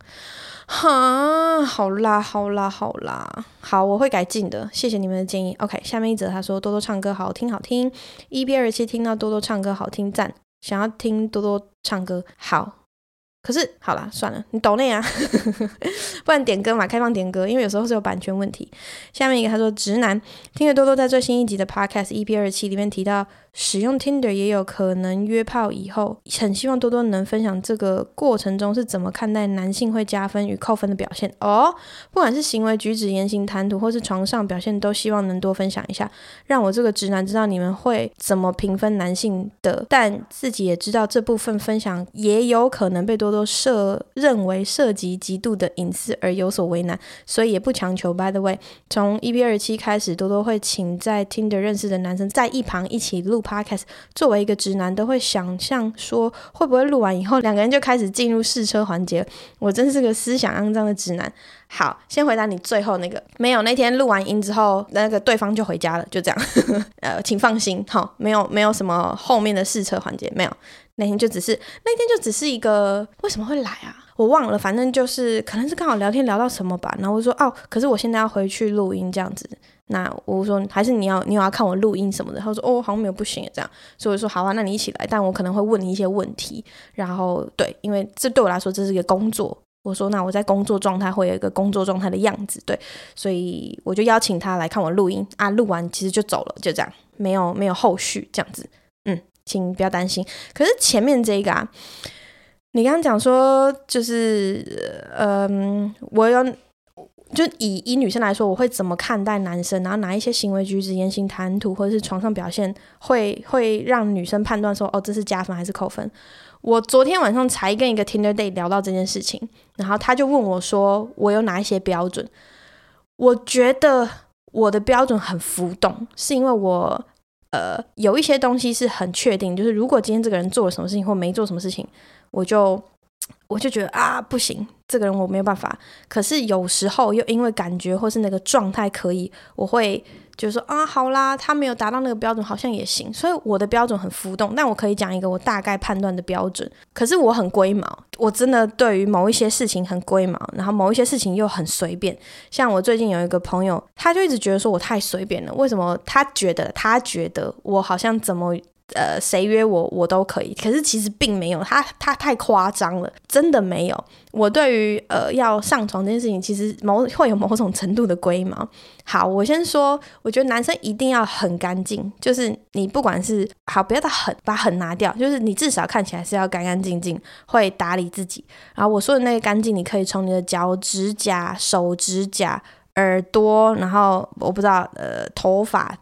哈，好啦，好啦，好啦，好，我会改进的。谢谢你们的建议。OK，下面一则他说多多唱歌好听，好听。EP27 听到多多唱歌好听，赞。想要听多多唱歌，好。可是好啦，算了，你抖内啊，不然点歌嘛，开放点歌，因为有时候是有版权问题。下面一个他说直男，听了多多在最新一集的 Podcast EP27 里面提到。使用 Tinder 也有可能约炮以后，很希望多多能分享这个过程中是怎么看待男性会加分与扣分的表现哦。不管是行为举止、言行谈吐，或是床上表现，都希望能多分享一下，让我这个直男知道你们会怎么评分男性的。但自己也知道这部分分享也有可能被多多都涉认为涉及极度的隐私而有所为难，所以也不强求。By the way，从 EP27 开始，多多会请在 Tinder 认识的男生在一旁一起录。Podcast 作为一个直男，都会想象说，会不会录完以后两个人就开始进入试车环节？我真是个思想肮脏的直男。好，先回答你最后那个，没有，那天录完音之后，那个对方就回家了，就这样。呃，请放心，好，没有没有什么后面的试车环节，没有。那天就只是那天就只是一个为什么会来啊？我忘了，反正就是可能是刚好聊天聊到什么吧。然后我说哦，可是我现在要回去录音这样子。那我说还是你要你要看我录音什么的，他说哦好像没有不行这样，所以我说好啊，那你一起来，但我可能会问你一些问题，然后对，因为这对我来说这是一个工作，我说那我在工作状态会有一个工作状态的样子，对，所以我就邀请他来看我录音啊，录完其实就走了，就这样，没有没有后续这样子，请不要担心。可是前面这个啊，你刚刚讲说就是嗯，我有。就以以女生来说，我会怎么看待男生？然后哪一些行为举止、言行谈吐，或者是床上表现，会会让女生判断说，哦，这是加分还是扣分？我昨天晚上才跟一个 Tinder date 聊到这件事情，然后他就问我说，我有哪一些标准？我觉得我的标准很浮动，是因为我呃有一些东西是很确定，就是如果今天这个人做了什么事情或没做什么事情，我就。我就觉得啊，不行，这个人我没有办法。可是有时候又因为感觉或是那个状态可以，我会就是说啊，好啦，他没有达到那个标准，好像也行。所以我的标准很浮动，但我可以讲一个我大概判断的标准。可是我很龟毛，我真的对于某一些事情很龟毛，然后某一些事情又很随便。像我最近有一个朋友，他就一直觉得说我太随便了。为什么？他觉得他觉得我好像怎么？呃，谁约我，我都可以。可是其实并没有，他他太夸张了，真的没有。我对于呃要上床这件事情，其实某会有某种程度的龟毛。好，我先说，我觉得男生一定要很干净，就是你不管是好，不要他很，把很拿掉，就是你至少看起来是要干干净净，会打理自己。然后我说的那个干净，你可以从你的脚指甲、手指甲。耳朵，然后我不知道，呃，头发、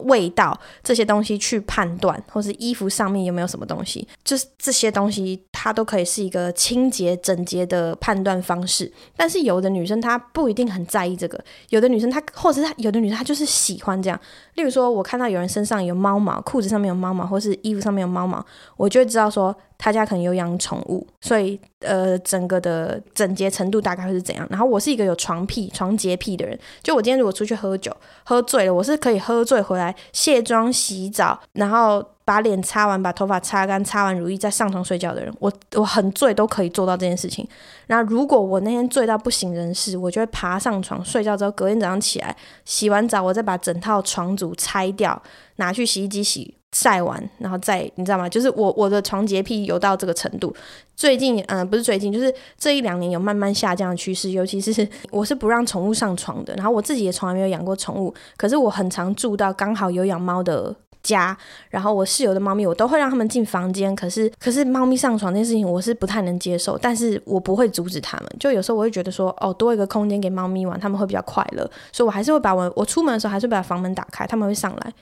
味道这些东西去判断，或是衣服上面有没有什么东西，就是这些东西它都可以是一个清洁整洁的判断方式。但是有的女生她不一定很在意这个，有的女生她，或者是，有的女生她就是喜欢这样。例如说，我看到有人身上有猫毛，裤子上面有猫毛，或是衣服上面有猫毛，我就会知道说。他家可能有养宠物，所以呃，整个的整洁程度大概会是怎样？然后我是一个有床癖、床洁癖的人，就我今天如果出去喝酒，喝醉了，我是可以喝醉回来卸妆、洗澡，然后把脸擦完、把头发擦干、擦完乳液再上床睡觉的人。我我很醉都可以做到这件事情。然后如果我那天醉到不省人事，我就会爬上床睡觉之后，隔天早上起来洗完澡，我再把整套床组拆掉，拿去洗衣机洗。晒完，然后再你知道吗？就是我我的床洁癖有到这个程度。最近，嗯、不是最近，就是这一两年有慢慢下降的趋势。尤其是我是不让宠物上床的，然后我自己也从来没有养过宠物。可是我很常住到刚好有养猫的家，然后我室友的猫咪我都会让他们进房间。可是可是猫咪上床这件事情我是不太能接受，但是我不会阻止他们。就有时候我会觉得说，哦，多一个空间给猫咪玩，他们会比较快乐。所以我还是会把我我出门的时候还是会把房门打开，他们会上来。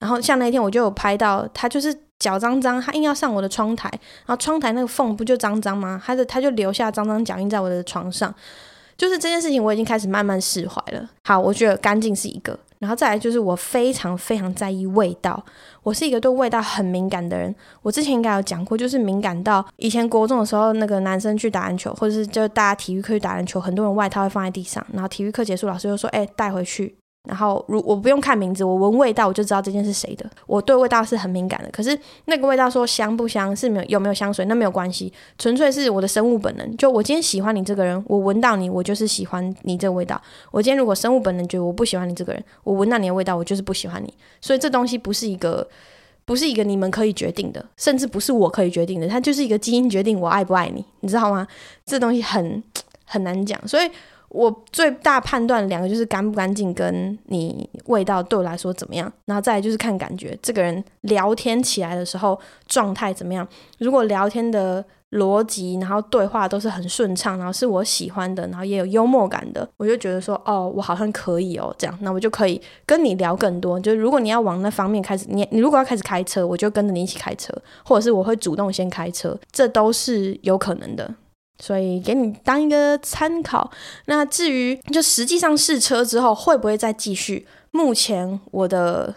然后像那天我就有拍到他，就是脚脏脏，他硬要上我的窗台，然后窗台那个缝不就脏脏吗？他的他就留下脏脏脚印在我的床上，就是这件事情我已经开始慢慢释怀了。好，我觉得干净是一个，然后再来就是我非常非常在意味道，我是一个对味道很敏感的人。我之前应该有讲过，就是敏感到以前国中的时候，那个男生去打篮球，或者是就大家体育课去打篮球，很多人外套会放在地上，然后体育课结束，老师就说：“哎，带回去。”然后，如我不用看名字，我闻味道我就知道这件是谁的。我对味道是很敏感的。可是那个味道说香不香，是没有有没有香水，那没有关系，纯粹是我的生物本能。就我今天喜欢你这个人，我闻到你，我就是喜欢你这个味道。我今天如果生物本能觉得我不喜欢你这个人，我闻到你的味道，我就是不喜欢你。所以这东西不是一个，不是一个你们可以决定的，甚至不是我可以决定的，它就是一个基因决定我爱不爱你，你知道吗？这东西很很难讲，所以。我最大判断两个就是干不干净，跟你味道对我来说怎么样，然后再就是看感觉，这个人聊天起来的时候状态怎么样。如果聊天的逻辑，然后对话都是很顺畅，然后是我喜欢的，然后也有幽默感的，我就觉得说，哦，我好像可以哦，这样，那我就可以跟你聊更多。就如果你要往那方面开始，你你如果要开始开车，我就跟着你一起开车，或者是我会主动先开车，这都是有可能的。所以给你当一个参考。那至于就实际上试车之后会不会再继续？目前我的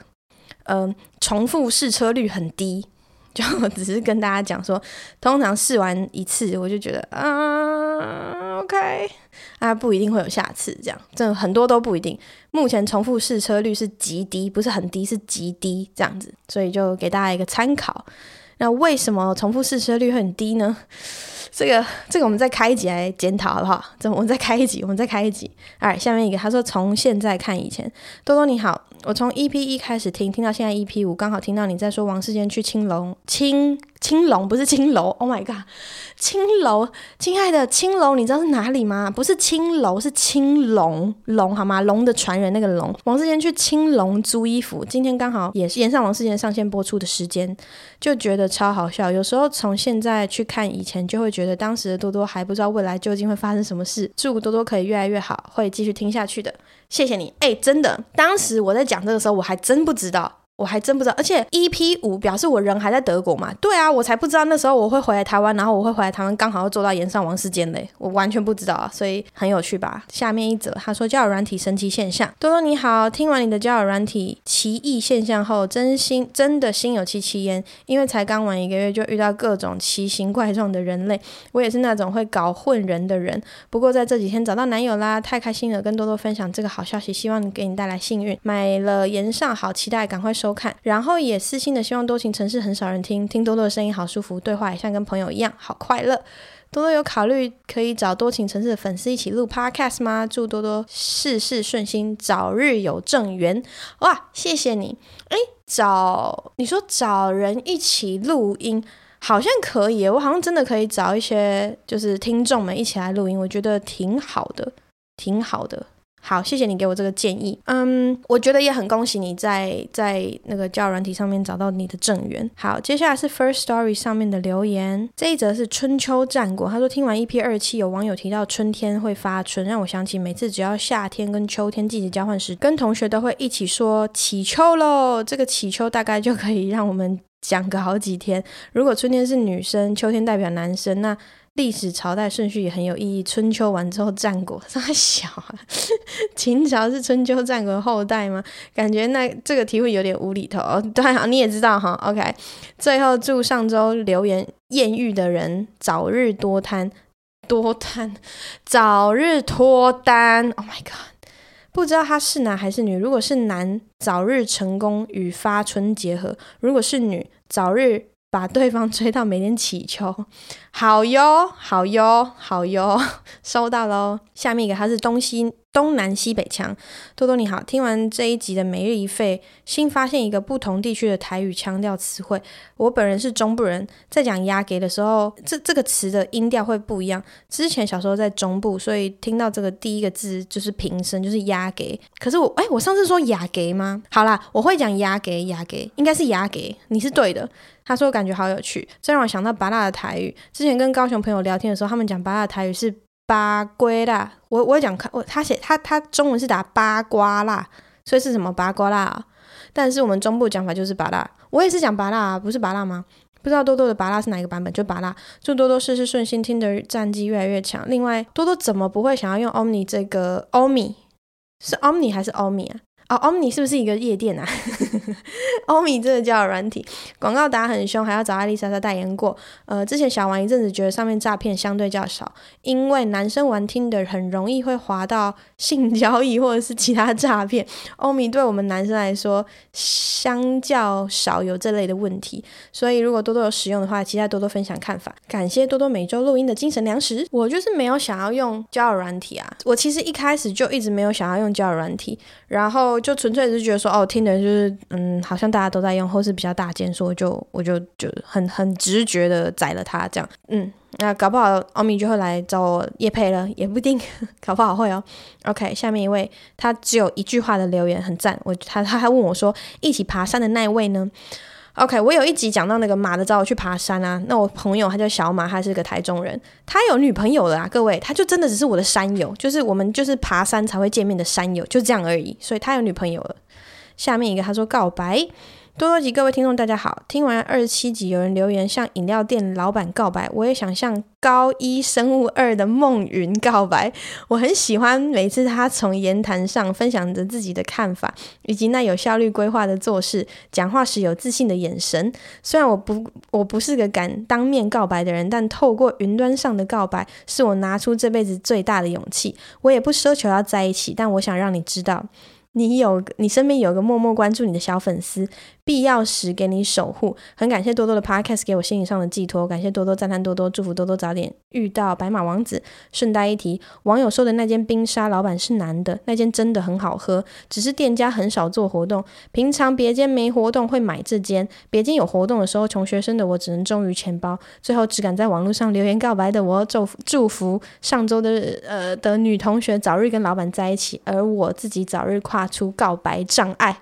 嗯、重复试车率很低，就我只是跟大家讲说，通常试完一次我就觉得啊 OK 啊不一定会有下次，这样真的很多都不一定。目前重复试车率是极低，不是很低，是极低这样子，所以就给大家一个参考。那为什么重复试车率会很低呢？这个这个我们再开一集来检讨好不好？这我们再开一集，我们再开一集。哎，下面一个他说，从现在看以前，多多你好，我从 EP 一开始听，听到现在 EP 五，刚好听到你在说王世坚去青龙青。青龙不是青楼，Oh my god，青楼，亲爱的青楼，你知道是哪里吗？不是青楼，是青龙龙，好吗？龙的传人那个龙。王世坚去青龙租衣服，今天刚好也是延上王世坚上线播出的时间，就觉得超好笑。有时候从现在去看以前，就会觉得当时的多多还不知道未来究竟会发生什么事。祝多多可以越来越好，会继续听下去的。谢谢你，哎，真的，当时我在讲这个时候，我还真不知道。我还真不知道，而且 EP 五表示我人还在德国嘛？对啊，我才不知道那时候我会回来台湾，然后我会回来台湾，刚好要做到炎上王世坚嘞，我完全不知道啊，所以很有趣吧？下面一则，他说交友软体神奇现象，多多你好，听完你的交友软体奇异现象后，真心真的心有戚戚焉，因为才刚玩一个月就遇到各种奇形怪状的人类，我也是那种会搞混人的人，不过在这几天找到男友啦，太开心了，跟多多分享这个好消息，希望给你带来幸运，买了炎上，好期待，赶快收。看，然后也私信的希望多情城市很少人听，听多多的声音好舒服，对话也像跟朋友一样，好快乐。多多有考虑可以找多情城市的粉丝一起录 podcast 吗？祝多多事事顺心，早日有正缘。哇，谢谢你。诶，找你说找人一起录音，好像可以，我好像真的可以找一些就是听众们一起来录音，我觉得挺好的，挺好的。好，谢谢你给我这个建议。嗯，我觉得也很恭喜你在在那个交友软体上面找到你的正缘。好，接下来是 First Story 上面的留言，这一则是春秋战国。他说听完 EP 二期，有网友提到春天会发春，让我想起每次只要夏天跟秋天季节交换时，跟同学都会一起说起秋喽。这个起秋大概就可以让我们讲个好几天。如果春天是女生，秋天代表男生，那。历史朝代顺序也很有意义。春秋完之后，战国这么小啊？秦朝是春秋战国后代吗？感觉那这个题目有点无厘头。哦，对啊，你也知道哈。OK，最后祝上周留言艳遇的人早日脱单，脱单，早日脱单。Oh my god，不知道他是男还是女。如果是男，早日成功与发春结合；如果是女，早日。把对方追到每天乞求，好哟，好哟，好哟，收到喽。下面一个它是东西。东南西北腔，多多你好，听完这一集的每日一废，新发现一个不同地区的台语腔调词汇。我本人是中部人，在讲压给的时候，这这个词的音调会不一样。之前小时候在中部，所以听到这个第一个字就是平声，就是压给。可是我哎，我上次说压给吗？好啦，我会讲压给，压给应该是压给，你是对的。他说感觉好有趣，这让我想到芭乐的台语。之前跟高雄朋友聊天的时候，他们讲芭乐的台语是。八龟啦，我我讲看我他写他他中文是打八卦啦，所以是什么八卦啦？但是我们中部讲法就是芭乐，我也是讲芭乐啊，不是芭乐吗？不知道多多的芭乐是哪一个版本？就芭乐，祝多多事事顺心，听的战绩越来越强。另外，多多怎么不会想要用 Omni 这个 Omni 是 Omni 还是 Omni 啊？哦，欧米是不是一个夜店啊？欧米这个交友软体广告打很凶，还要找艾丽莎莎代言过。呃，之前小玩一阵子，觉得上面诈骗相对较少，因为男生玩 Tinder 很容易会滑到性交易或者是其他诈骗。欧米对我们男生来说，相较少有这类的问题，所以如果多多有使用的话，期待多多分享看法。感谢多多每周录音的精神粮食。我就是没有想要用交友软体啊，我其实一开始就一直没有想要用交友软体，然后。就纯粹是觉得说，哦，听的人就是，嗯，好像大家都在用，或是比较大件，所以就我就就很很直觉的宰了他这样，嗯，那搞不好奥米就会来找我叶配了，也不一定，搞不好会哦。OK，下面一位，他只有一句话的留言很赞，我他他还问我说，一起爬山的那一位呢？？OK，我有一集讲到那个马的找我去爬山啊，那我朋友他叫小马，他是个台中人，他有女朋友了啊，各位，他就真的只是我的山友，就是我们就是爬山才会见面的山友，就这样而已，所以他有女朋友了。下面一个他说告白。多多集各位听众，大家好。听完二十七集，有人留言向饮料店老板告白，我也想向高一生物二的梦云告白。我很喜欢每次他从言谈上分享着自己的看法，以及那有效率规划的做事，讲话时有自信的眼神。虽然我不我不是个敢当面告白的人，但透过云端上的告白，是我拿出这辈子最大的勇气。我也不奢求要在一起，但我想让你知道。你有，你身边有个默默关注你的小粉丝。必要时给你守护，很感谢多多的 podcast 给我心理上的寄托，感谢多多赞叹多多，祝福多多早点遇到白马王子。顺带一提，网友说的那间冰沙老板是男的，那间真的很好喝，只是店家很少做活动，平常别间没活动会买这间，别间有活动的时候，穷学生的我只能忠于钱包，最后只敢在网络上留言告白的我，祝福祝福上周的呃的女同学早日跟老板在一起，而我自己早日跨出告白障碍。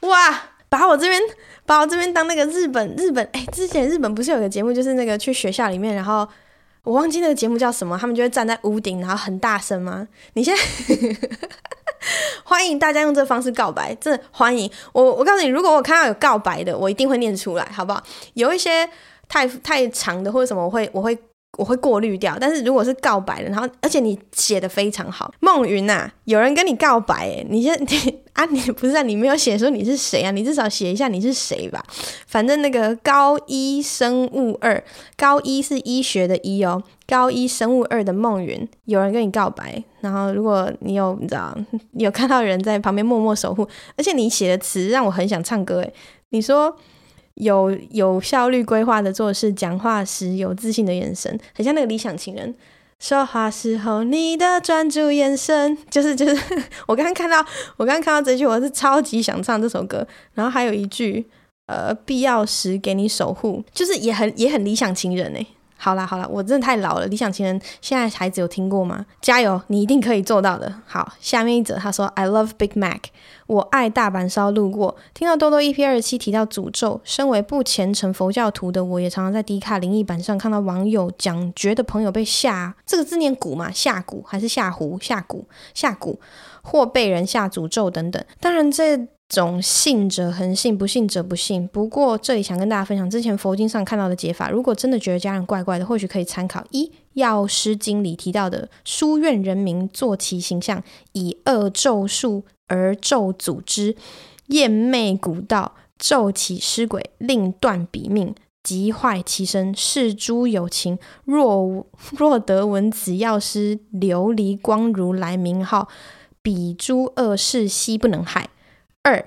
哇！把我这边，把我这边当那个日本日本，哎，之前日本不是有个节目，就是那个去学校里面，然后我忘记那个节目叫什么，他们就会站在屋顶，然后很大声吗？你现在 欢迎大家用这方式告白，真的欢迎我。我告诉你，如果我看到有告白的，我一定会念出来，好不好？有一些太太长的或者什么，我会我会。我会过滤掉，但是如果是告白的，然后而且你写的非常好，梦云呐、啊，有人跟你告白，诶，你先你啊，你不是啊，你没有写说你是谁啊，你至少写一下你是谁吧。反正那个高一生物二，高一是医学的医哦，高一生物二的梦云，有人跟你告白，然后如果你有你知道，有看到人在旁边默默守护，而且你写的词让我很想唱歌，诶，你说。有有效率规划的做事，讲话时有自信的眼神，很像那个理想情人。说话时候你的专注眼神，就是就是。我刚刚看到，我刚刚看到这句，我是超级想唱这首歌。然后还有一句，呃，必要时给你守护，就是也很也很理想情人哎。好啦好啦，我真的太老了。理想情人，现在孩子有听过吗？加油，你一定可以做到的。好，下面一则他说：“I love Big Mac，我爱大阪烧。”路过，听到多多 EP 二十七提到诅咒，身为不虔诚佛教徒的我，也常常在 D 卡灵异版上看到网友讲，觉得朋友被吓这个字念蛊嘛，吓蛊还是下胡下蛊下蛊，或被人下诅咒等等。当然这。种信者恒信，不信者不信。不过这里想跟大家分享之前佛经上看到的解法。如果真的觉得家人怪怪的，或许可以参考一《药师经》里提到的：书院人民作其形象，以恶咒术而咒诅之，厌魅蛊道，咒起尸鬼，令断彼命，极坏其身。是诸有情，若 若得闻此药师琉璃光如来名号，彼诸恶事悉不能害。二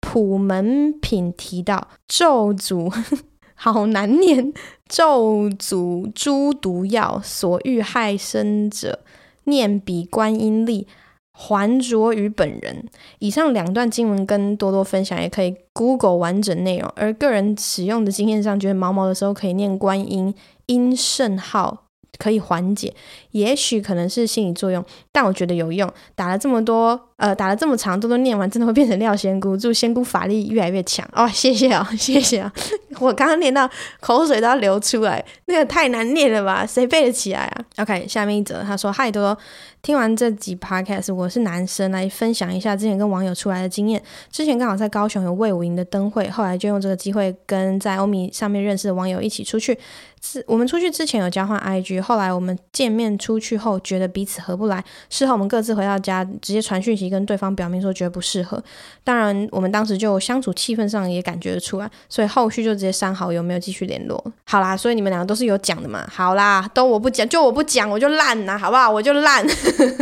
普门品提到咒诅，好难念。咒诅诸毒药，所欲害生者，念彼观音力，还着于本人。以上两段经文跟多多分享，也可以 Google 完整内容。而个人使用的经验上，觉得毛毛的时候可以念观音音圣号。可以缓解，也许可能是心理作用，但我觉得有用。打了这么多，呃，打了这么长，多多念完，真的会变成廖仙姑，祝仙姑法力越来越强哦！谢谢、哦，谢谢啊！我刚刚念到口水都要流出来，那个太难念了吧？谁背得起来啊？OK，下面一则，他说：“嗨，多多，听完这集 Podcast，我是男生，来分享一下之前跟网友出来的经验。之前刚好在高雄有魏武营的灯会，后来就用这个机会跟在欧米上面认识的网友一起出去。”是我们出去之前有交换 IG，后来我们见面出去后觉得彼此合不来，事后我们各自回到家，直接传讯息跟对方表明说觉得不适合。当然，我们当时就相处气氛上也感觉得出来，所以后续就直接删好友，没有继续联络。好啦，所以你们两个都是有讲的嘛？好啦，都我不讲，就我不讲，我就烂啦，好不好？我就烂，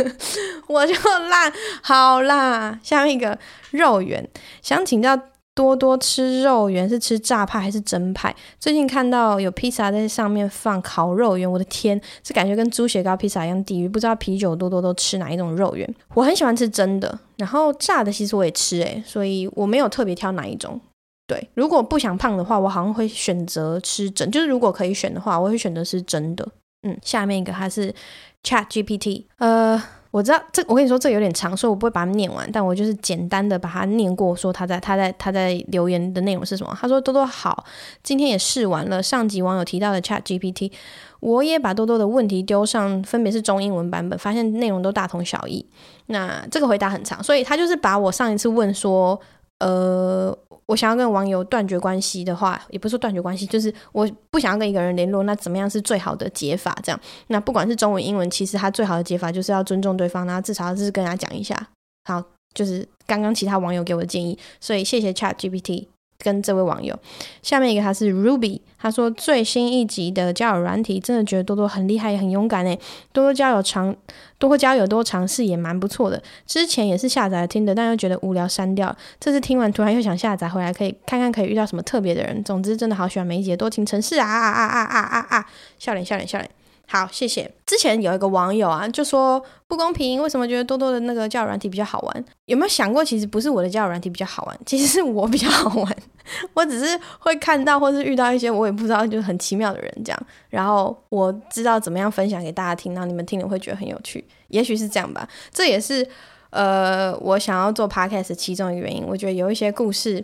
我就烂。好啦，下面一个肉圆，想请教。多多吃肉圆是吃炸派还是蒸派？最近看到有披萨在上面放烤肉圆，我的天，这感觉跟猪血糕披萨一样地狱。不知道啤酒多多都吃哪一种肉圆？我很喜欢吃蒸的，然后炸的其实我也吃诶，所以我没有特别挑哪一种。对，如果不想胖的话，我好像会选择吃蒸，就是如果可以选的话，我会选择是蒸的。嗯，下面一个它是 Chat GPT，呃。我知道这，我跟你说这有点长，所以我不会把它念完，但我就是简单的把它念过，说他在他在他在留言的内容是什么。他说：“多多好，今天也试完了上集网友提到的 Chat GPT，我也把多多的问题丢上，分别是中英文版本，发现内容都大同小异。那这个回答很长，所以他就是把我上一次问说，呃。”我想要跟网友断绝关系的话，也不是说断绝关系，就是我不想要跟一个人联络，那怎么样是最好的解法？这样，那不管是中文、英文，其实它最好的解法就是要尊重对方，然后至少是跟他讲一下。好，就是刚刚其他网友给我的建议，所以谢谢 Chat GPT。跟这位网友，下面一个他是 Ruby，他说最新一集的交友软体真的觉得多多很厉害也很勇敢诶，多多交友尝多多交友多尝试也蛮不错的。之前也是下载了听的，但又觉得无聊删掉。这次听完突然又想下载回来，可以看看可以遇到什么特别的人。总之真的好喜欢每一集多情城市啊啊啊啊啊啊啊！笑脸笑脸笑脸。好，谢谢。之前有一个网友啊，就说不公平，为什么觉得多多的那个教育软体比较好玩？有没有想过，其实不是我的教育软体比较好玩，其实是我比较好玩。我只是会看到或是遇到一些我也不知道就很奇妙的人这样，然后我知道怎么样分享给大家听，然后你们听了会觉得很有趣，也许是这样吧。这也是呃我想要做 podcast 的其中一个原因。我觉得有一些故事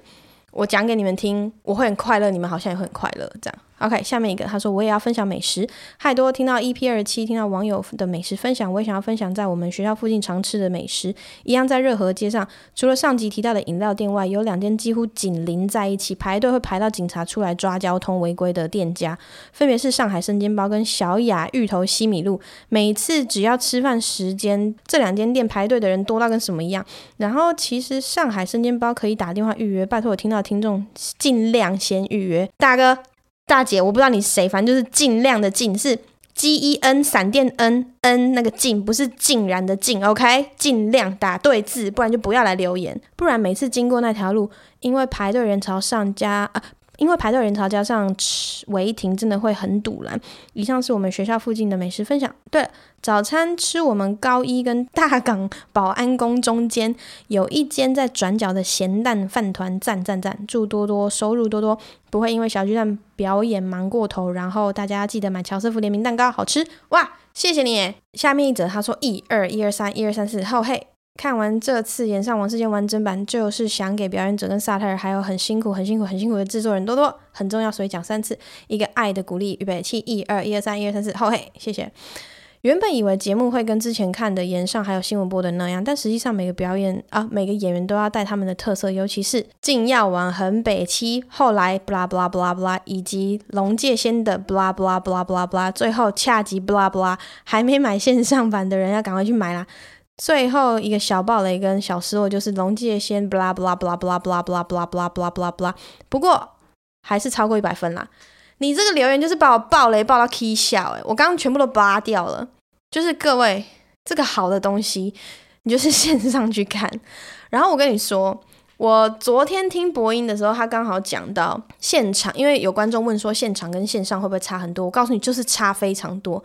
我讲给你们听，我会很快乐，你们好像也会很快乐这样。OK，下面一个，他说我也要分享美食。嗨，多听到 EP 二七，听到网友的美食分享，我也想要分享在我们学校附近常吃的美食。一样在热河街上，除了上集提到的饮料店外，有两间几乎紧邻在一起，排队会排到警察出来抓交通违规的店家，分别是上海生煎包跟小雅芋头西米露。每次只要吃饭时间，这两间店排队的人多到跟什么一样。然后其实上海生煎包可以打电话预约，拜托我听到听众尽量先预约，大哥。大姐，我不知道你是谁，反正就是尽量的尽是 G E N 闪电 N N 那个尽，不是竟然的尽，OK？尽量打对字，不然就不要来留言。不然每次经过那条路，因为排队人潮上加啊。因为排队人潮加上吃违停，真的会很堵拦。以上是我们学校附近的美食分享。对，早餐吃我们高一跟大港保安宫中间有一间在转角的咸蛋饭团，赞赞赞！祝多多收入多多，不会因为小巨蛋表演忙过头。然后大家记得买乔瑟夫联名蛋糕，好吃哇！谢谢你。下面一则他说一二一二三一二三四后嘿。看完这次演上王世坚完整版，就是想给表演者跟萨泰尔，还有很辛苦、很辛苦、很辛苦的制作人多多很重要，所以讲三次，一个爱的鼓励，预备起，一二一二三一二三四，好嘿，谢谢。原本以为节目会跟之前看的演上还有新闻播的那样，但实际上每个表演啊，每个演员都要带他们的特色，尤其是进药王很北七，后来 blah blah blah blah，以及龙界仙的 blah blah blah blah blah，最后恰吉 blah blah，还没买线上版的人要赶快去买啦。最后一个小暴雷跟小失落就是龙界仙，blah blah blah blah blah blah blah blah blah blah blah，不过还是超过一百分啦。你这个留言就是把我暴雷暴到 K 笑诶，我刚刚全部都扒掉了。就是各位这个好的东西，你就是线上去看。然后我跟你说，我昨天听播音的时候，他刚好讲到现场，因为有观众问说现场跟线上会不会差很多？我告诉你，就是差非常多。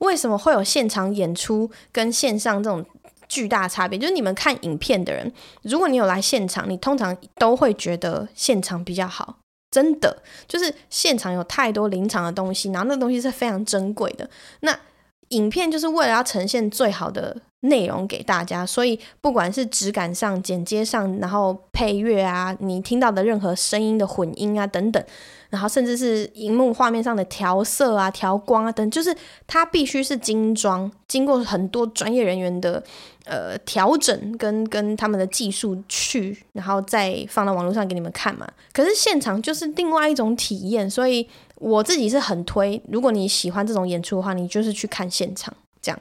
为什么会有现场演出跟线上这种？巨大差别就是你们看影片的人，如果你有来现场，你通常都会觉得现场比较好，真的就是现场有太多临场的东西，然后那东西是非常珍贵的。那影片就是为了要呈现最好的内容给大家，所以不管是质感上、剪接上，然后配乐啊，你听到的任何声音的混音啊等等。然后甚至是荧幕画面上的调色啊、调光啊等，就是它必须是精装，经过很多专业人员的呃调整跟跟他们的技术去，然后再放到网络上给你们看嘛。可是现场就是另外一种体验，所以我自己是很推，如果你喜欢这种演出的话，你就是去看现场这样。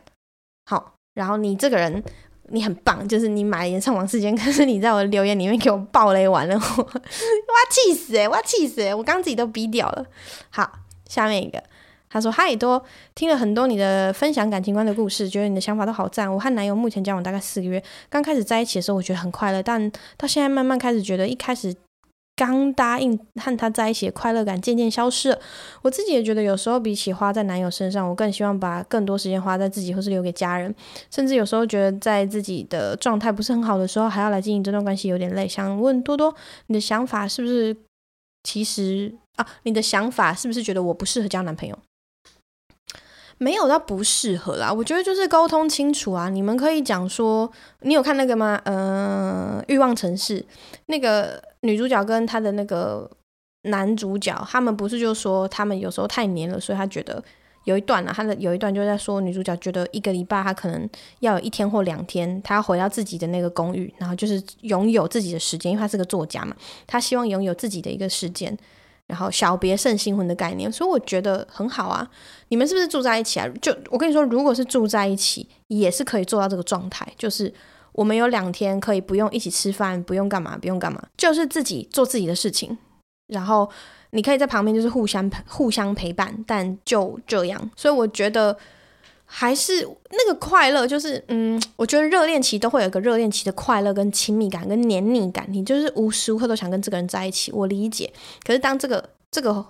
好，然后你这个人。你很棒，就是你买了演唱王世坚，可是你在我的留言里面给我爆雷完了，我，我要气死诶，我要气死诶，我刚刚自己都逼掉了。好，下面一个，他说嗨多，听了很多你的分享感情观的故事，觉得你的想法都好赞。我和男友目前交往大概四个月，刚开始在一起的时候，我觉得很快乐，但到现在慢慢开始觉得一开始。刚答应和他在一起快乐感渐渐消失了，我自己也觉得有时候比起花在男友身上，我更希望把更多时间花在自己或是留给家人，甚至有时候觉得在自己的状态不是很好的时候，还要来经营这段关系有点累。想问多多，你的想法是不是其实啊？你的想法是不是觉得我不适合交男朋友？没有到不适合啦，我觉得就是沟通清楚啊。你们可以讲说，你有看那个吗？嗯、呃，欲望城市那个。女主角跟她的那个男主角，他们不是就说他们有时候太黏了，所以他觉得有一段啊，他的有一段就在说女主角觉得一个礼拜他可能要有一天或两天，他要回到自己的那个公寓，然后就是拥有自己的时间，因为他是个作家嘛，他希望拥有自己的一个时间，然后小别胜新婚的概念，所以我觉得很好啊。你们是不是住在一起啊？就我跟你说，如果是住在一起，也是可以做到这个状态，就是。我们有两天可以不用一起吃饭，不用干嘛，不用干嘛，就是自己做自己的事情。然后你可以在旁边，就是互相互相陪伴，但就这样。所以我觉得还是那个快乐，就是嗯，我觉得热恋期都会有一个热恋期的快乐跟亲密感跟黏腻感，你就是无时无刻都想跟这个人在一起。我理解，可是当这个这个。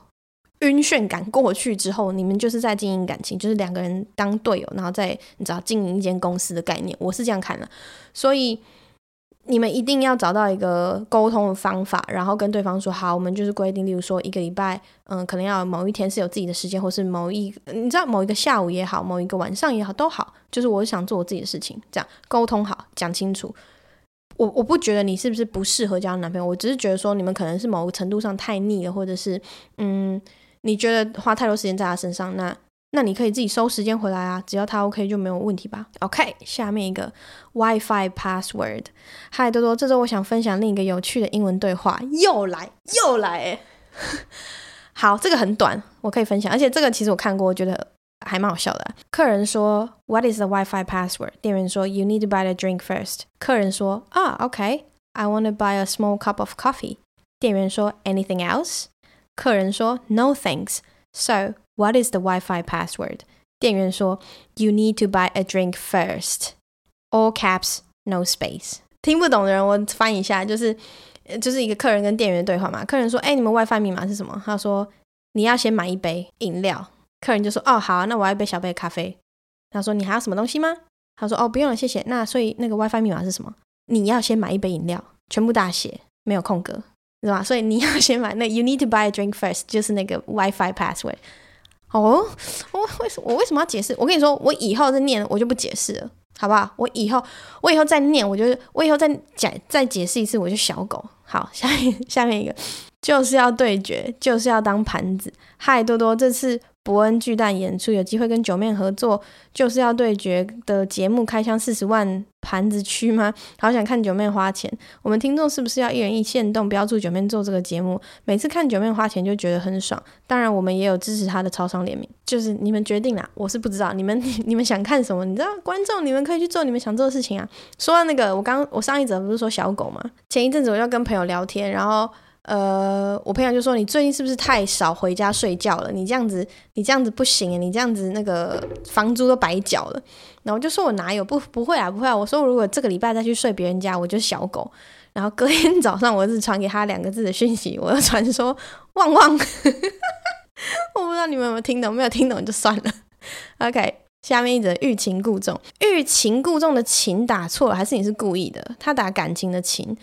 晕眩感过去之后，你们就是在经营感情，就是两个人当队友，然后再你知道经营一间公司的概念，我是这样看的。所以你们一定要找到一个沟通的方法，然后跟对方说好，我们就是规定，例如说一个礼拜，嗯，可能要某一天是有自己的时间，或是某一你知道某一个下午也好，某一个晚上也好都好，就是我想做我自己的事情，这样沟通好，讲清楚。我我不觉得你是不是不适合交男朋友，我只是觉得说你们可能是某个程度上太腻了，或者是嗯。你觉得花太多时间在他身上，那那你可以自己收时间回来啊，只要他 OK 就没有问题吧。OK，下面一个 WiFi password。嗨，多多，这周我想分享另一个有趣的英文对话，又来又来诶。好，这个很短，我可以分享，而且这个其实我看过，我觉得还蛮好笑的。客人说 What is the WiFi password？店员说 You need to buy the drink first。客人说啊 OK，I want to buy a small cup of coffee。店员说 Anything else？客人说：“No thanks. So, what is the Wi-Fi password?” 店员说：“You need to buy a drink first. All caps, no space.” 听不懂的人，我翻一下，就是就是一个客人跟店员对话嘛。客人说：“哎，你们 Wi-Fi 密码是什么？”他说：“你要先买一杯饮料。”客人就说：“哦，好啊，那我要一杯小杯咖啡。”他说：“你还要什么东西吗？”他说：“哦，不用了，谢谢。”那所以那个 Wi-Fi 密码是什么？你要先买一杯饮料，全部大写，没有空格。是吧？所以你要先买那 you need to buy a drink first，就是那个 WiFi password。哦，我为什我为什么要解释？我跟你说，我以后再念我就不解释了，好不好？我以后我以后再念，我就我以后再解再解释一次，我就小狗。好，下面下面一个就是要对决，就是要当盘子。嗨，多多，这次。伯恩巨蛋演出有机会跟九妹合作，就是要对决的节目开箱四十万盘子区吗？好想看九妹花钱。我们听众是不是要一人一限动标注九妹做这个节目？每次看九妹花钱就觉得很爽。当然，我们也有支持她的超商联名，就是你们决定啦。我是不知道你们 你们想看什么？你知道观众你们可以去做你们想做的事情啊。说到那个，我刚我上一则不是说小狗吗？前一阵子我要跟朋友聊天，然后。呃，我朋友就说，你最近是不是太少回家睡觉了？你这样子，你这样子不行，你这样子那个房租都白缴了。然后我就说我哪有不不会啊不会啊。我说如果这个礼拜再去睡别人家，我就小狗。然后隔天早上我是传给他两个字的讯息，我要传说 旺旺。我不知道你们有没有听懂，没有听懂就算了。OK，下面一则欲擒故纵，欲擒故纵的擒打错了，还是你是故意的？他打感情的情。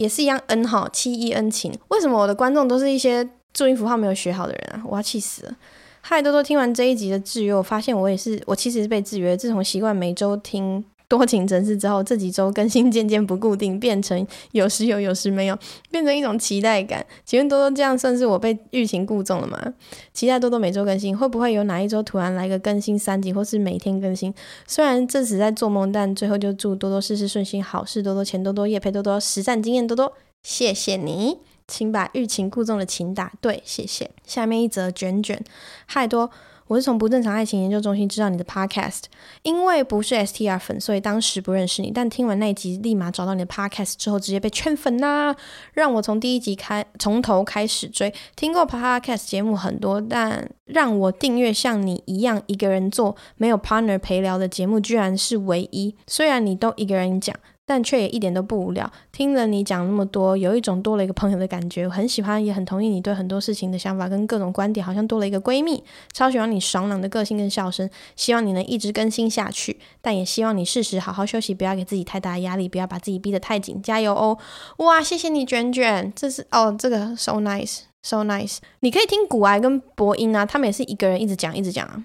也是一样，n 哈七一 n 情，为什么我的观众都是一些注音符号没有学好的人啊？我要气死了！嗨，多多，听完这一集的制约，我发现我也是，我其实是被制约。自从习惯每周听多情城市之后，这几周更新渐渐不固定，变成有时有，有时没有，变成一种期待感。请问多多，这样算是我被欲擒故纵了吗？期待多多每周更新，会不会有哪一周突然来个更新三集，或是每天更新？虽然这只在做梦，但最后就祝多多事事顺心，好事多多，钱多多，业配多多，实战经验多多。谢谢你，请把欲擒故纵的擒打对，谢谢。下面一则卷卷，嗨多。我是从不正常爱情研究中心知道你的 podcast，因为不是 STR 粉，所以当时不认识你，但听完那一集，立马找到你的 podcast 之后，直接被圈粉啦、啊，让我从第一集开从头开始追。听过 podcast 节目很多，但让我订阅像你一样一个人做没有 partner 陪聊的节目，居然是唯一。虽然你都一个人讲。但却也一点都不无聊。听了你讲那么多，有一种多了一个朋友的感觉。我很喜欢，也很同意你对很多事情的想法跟各种观点，好像多了一个闺蜜。超喜欢你爽朗的个性跟笑声，希望你能一直更新下去。但也希望你适时好好休息，不要给自己太大压力，不要把自己逼得太紧。加油哦！哇，谢谢你卷卷，这是哦，这个 so nice，so nice。你可以听股癌跟博音啊，他们也是一个人一直讲一直讲啊。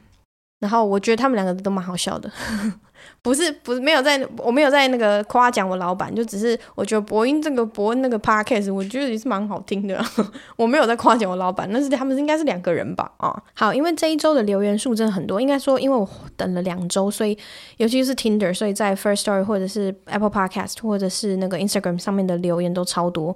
然后我觉得他们两个都蛮好笑的。不是不是没有在，我没有在那个夸奖我老板，就只是我觉得博音这个博恩那个 podcast，我觉得也是蛮好听的。我没有在夸奖我老板，那是他们应该是两个人吧？啊，好，因为这一周的留言数真的很多，应该说因为我等了两周，所以尤其是 Tinder，所以在 First Story 或者是 Apple Podcast 或者是那个 Instagram 上面的留言都超多。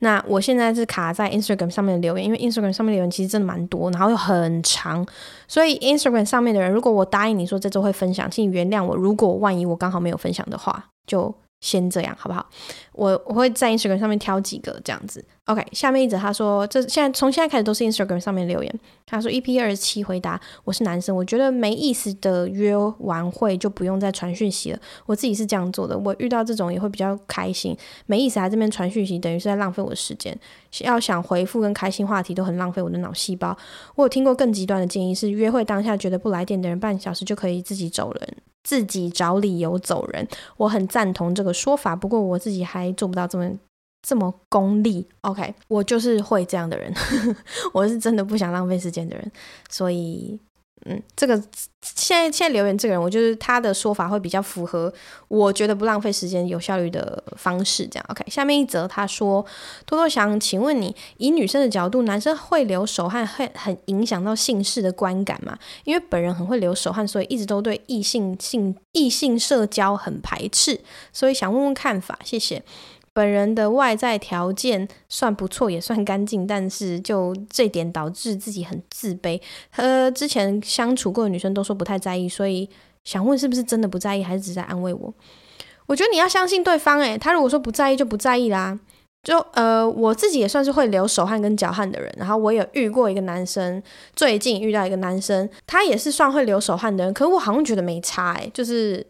那我现在是卡在 Instagram 上面的留言，因为 Instagram 上面留言其实真的蛮多，然后又很长，所以 Instagram 上面的人，如果我答应你说这周会分享，请你原谅我。如果万一我刚好没有分享的话，就。先这样好不好？我我会在 Instagram 上面挑几个这样子。OK，下面一则他说，这现在从现在开始都是 Instagram 上面留言。他说 EP 二十七回答，我是男生，我觉得没意思的约完会就不用再传讯息了。我自己是这样做的，我遇到这种也会比较开心。没意思还这边传讯息，等于是在浪费我的时间。要想回复跟开心话题都很浪费我的脑细胞。我有听过更极端的建议是，约会当下觉得不来电的人，半小时就可以自己走人。自己找理由走人，我很赞同这个说法。不过我自己还做不到这么这么功利。OK，我就是会这样的人，我是真的不想浪费时间的人，所以。嗯，这个现在现在留言这个人，我就是他的说法会比较符合我觉得不浪费时间、有效率的方式。这样，OK。下面一则他说：“多多想请问你，以女生的角度，男生会流手汗会很影响到性事的观感吗？因为本人很会流手汗，所以一直都对异性性异性社交很排斥，所以想问问看法，谢谢。”本人的外在条件算不错，也算干净，但是就这点导致自己很自卑。和之前相处过的女生都说不太在意，所以想问是不是真的不在意，还是只在安慰我？我觉得你要相信对方，诶，他如果说不在意就不在意啦。就呃，我自己也算是会流手汗跟脚汗的人，然后我也遇过一个男生，最近遇到一个男生，他也是算会流手汗的人，可是我好像觉得没差，诶，就是。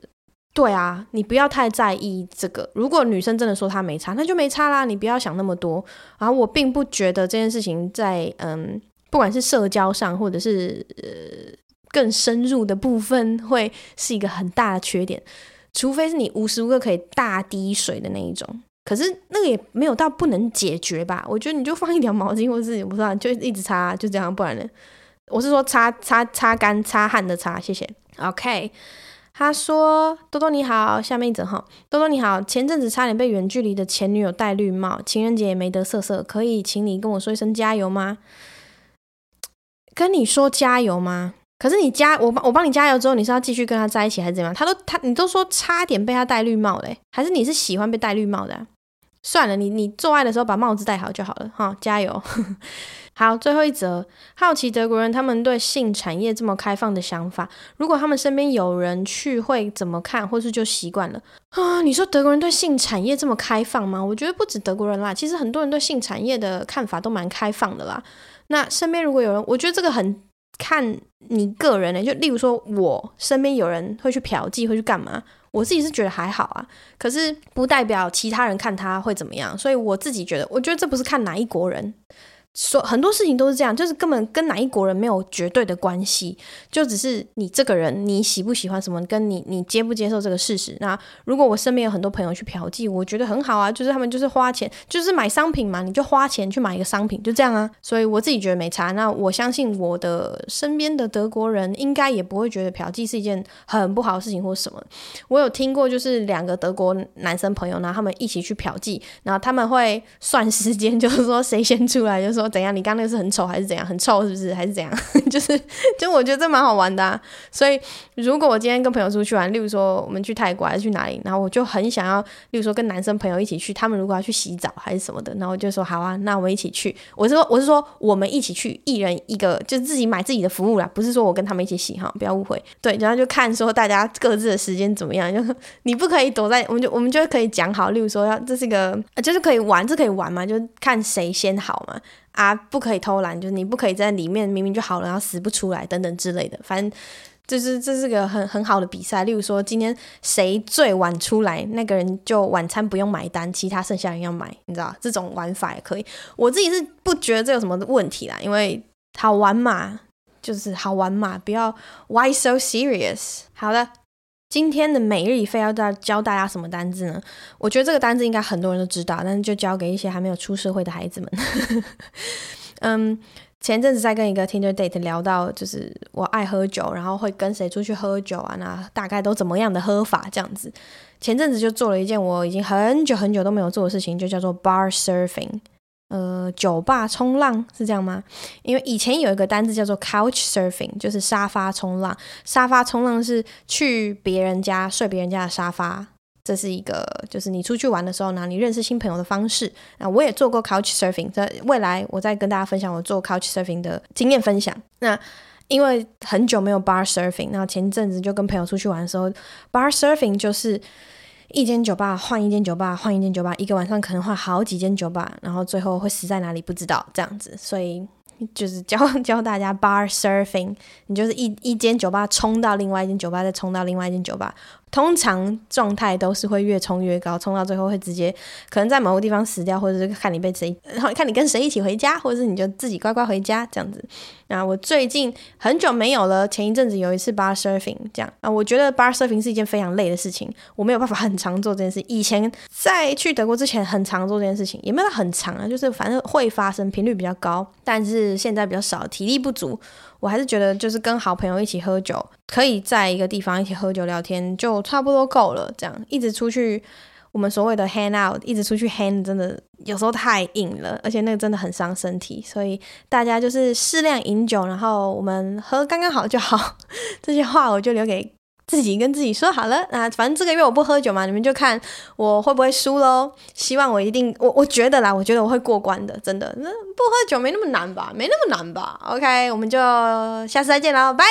对啊，你不要太在意这个。如果女生真的说她没差，那就没差啦。你不要想那么多。然后我并不觉得这件事情在嗯，不管是社交上，或者是呃更深入的部分，会是一个很大的缺点。除非是你无时无刻可以大滴水的那一种，可是那个也没有到不能解决吧？我觉得你就放一条毛巾，或者是不知道就一直擦，就这样，不然呢？我是说擦擦擦干擦汗的擦，谢谢。OK。他说：“多多你好，下面一整哈，多多你好，前阵子差点被远距离的前女友戴绿帽，情人节也没得色色，可以请你跟我说一声加油吗？跟你说加油吗？可是你加我帮我帮你加油之后，你是要继续跟他在一起还是怎么样？他都他你都说差点被他戴绿帽嘞，还是你是喜欢被戴绿帽的？算了，你你做爱的时候把帽子戴好就好了哈，加油。”好，最后一则，好奇德国人他们对性产业这么开放的想法，如果他们身边有人去，会怎么看，或是就习惯了啊？你说德国人对性产业这么开放吗？我觉得不止德国人啦，其实很多人对性产业的看法都蛮开放的啦。那身边如果有人，我觉得这个很看你个人呢、欸。就例如说，我身边有人会去嫖妓，会去干嘛？我自己是觉得还好啊，可是不代表其他人看他会怎么样。所以我自己觉得，我觉得这不是看哪一国人。说很多事情都是这样，就是根本跟哪一国人没有绝对的关系，就只是你这个人你喜不喜欢什么，跟你你接不接受这个事实。那如果我身边有很多朋友去嫖妓，我觉得很好啊，就是他们就是花钱，就是买商品嘛，你就花钱去买一个商品，就这样啊。所以我自己觉得没差。那我相信我的身边的德国人应该也不会觉得嫖妓是一件很不好的事情或什么。我有听过，就是两个德国男生朋友，然后他们一起去嫖妓，然后他们会算时间，就是说谁先出来，就说。怎样？你刚那个是很丑还是怎样？很臭是不是？还是怎样？就是就我觉得这蛮好玩的啊。所以如果我今天跟朋友出去玩，例如说我们去泰国还是去哪里，然后我就很想要，例如说跟男生朋友一起去，他们如果要去洗澡还是什么的，然后我就说好啊，那我们一起去。我是说我是说我们一起去，一人一个，就自己买自己的服务啦，不是说我跟他们一起洗哈，不要误会。对，然后就看说大家各自的时间怎么样，就你不可以躲在，我们就我们就可以讲好，例如说要这是一个就是可以玩，这可以玩嘛，就看谁先好嘛。啊，不可以偷懒，就是你不可以在里面明明就好了，然后死不出来等等之类的。反正就是这是个很很好的比赛。例如说，今天谁最晚出来，那个人就晚餐不用买单，其他剩下人要买，你知道？这种玩法也可以。我自己是不觉得这有什么问题啦，因为好玩嘛，就是好玩嘛，不要 Why so serious？好的。今天的每日一废要教教大家什么单字呢？我觉得这个单字应该很多人都知道，但是就教给一些还没有出社会的孩子们。嗯，前阵子在跟一个 Tinder date 聊到，就是我爱喝酒，然后会跟谁出去喝酒啊？那大概都怎么样的喝法这样子？前阵子就做了一件我已经很久很久都没有做的事情，就叫做 bar surfing。呃，酒吧冲浪是这样吗？因为以前有一个单字叫做 couch surfing，就是沙发冲浪。沙发冲浪是去别人家睡别人家的沙发，这是一个就是你出去玩的时候呢，你认识新朋友的方式。那我也做过 couch surfing，在未来我再跟大家分享我做 couch surfing 的经验分享。那因为很久没有 bar surfing，那前阵子就跟朋友出去玩的时候，bar surfing 就是。一间酒吧换一间酒吧换一间酒吧，一个晚上可能换好几间酒吧，然后最后会死在哪里不知道这样子，所以就是教 教大家 bar surfing，你就是一一间酒吧冲到另外一间酒吧，再冲到另外一间酒吧。通常状态都是会越冲越高，冲到最后会直接可能在某个地方死掉，或者是看你被谁，然 后看你跟谁一起回家，或者是你就自己乖乖回家这样子。那我最近很久没有了，前一阵子有一次 bar surfing 这样啊，我觉得 bar surfing 是一件非常累的事情，我没有办法很常做这件事。以前在去德国之前很常做这件事情，也没有很常啊，就是反正会发生频率比较高，但是现在比较少，体力不足。我还是觉得，就是跟好朋友一起喝酒，可以在一个地方一起喝酒聊天，就差不多够了。这样一直出去，我们所谓的 hang out，一直出去 hang，真的有时候太硬了，而且那个真的很伤身体。所以大家就是适量饮酒，然后我们喝刚刚好就好。这些话我就留给自己跟自己说好了。那反正这个月我不喝酒嘛，你们就看我会不会输喽。希望我一定，我我觉得啦，我觉得我会过关的，真的。那不喝酒没那么难吧？没那么难吧？OK，我们就下次再见喽，拜。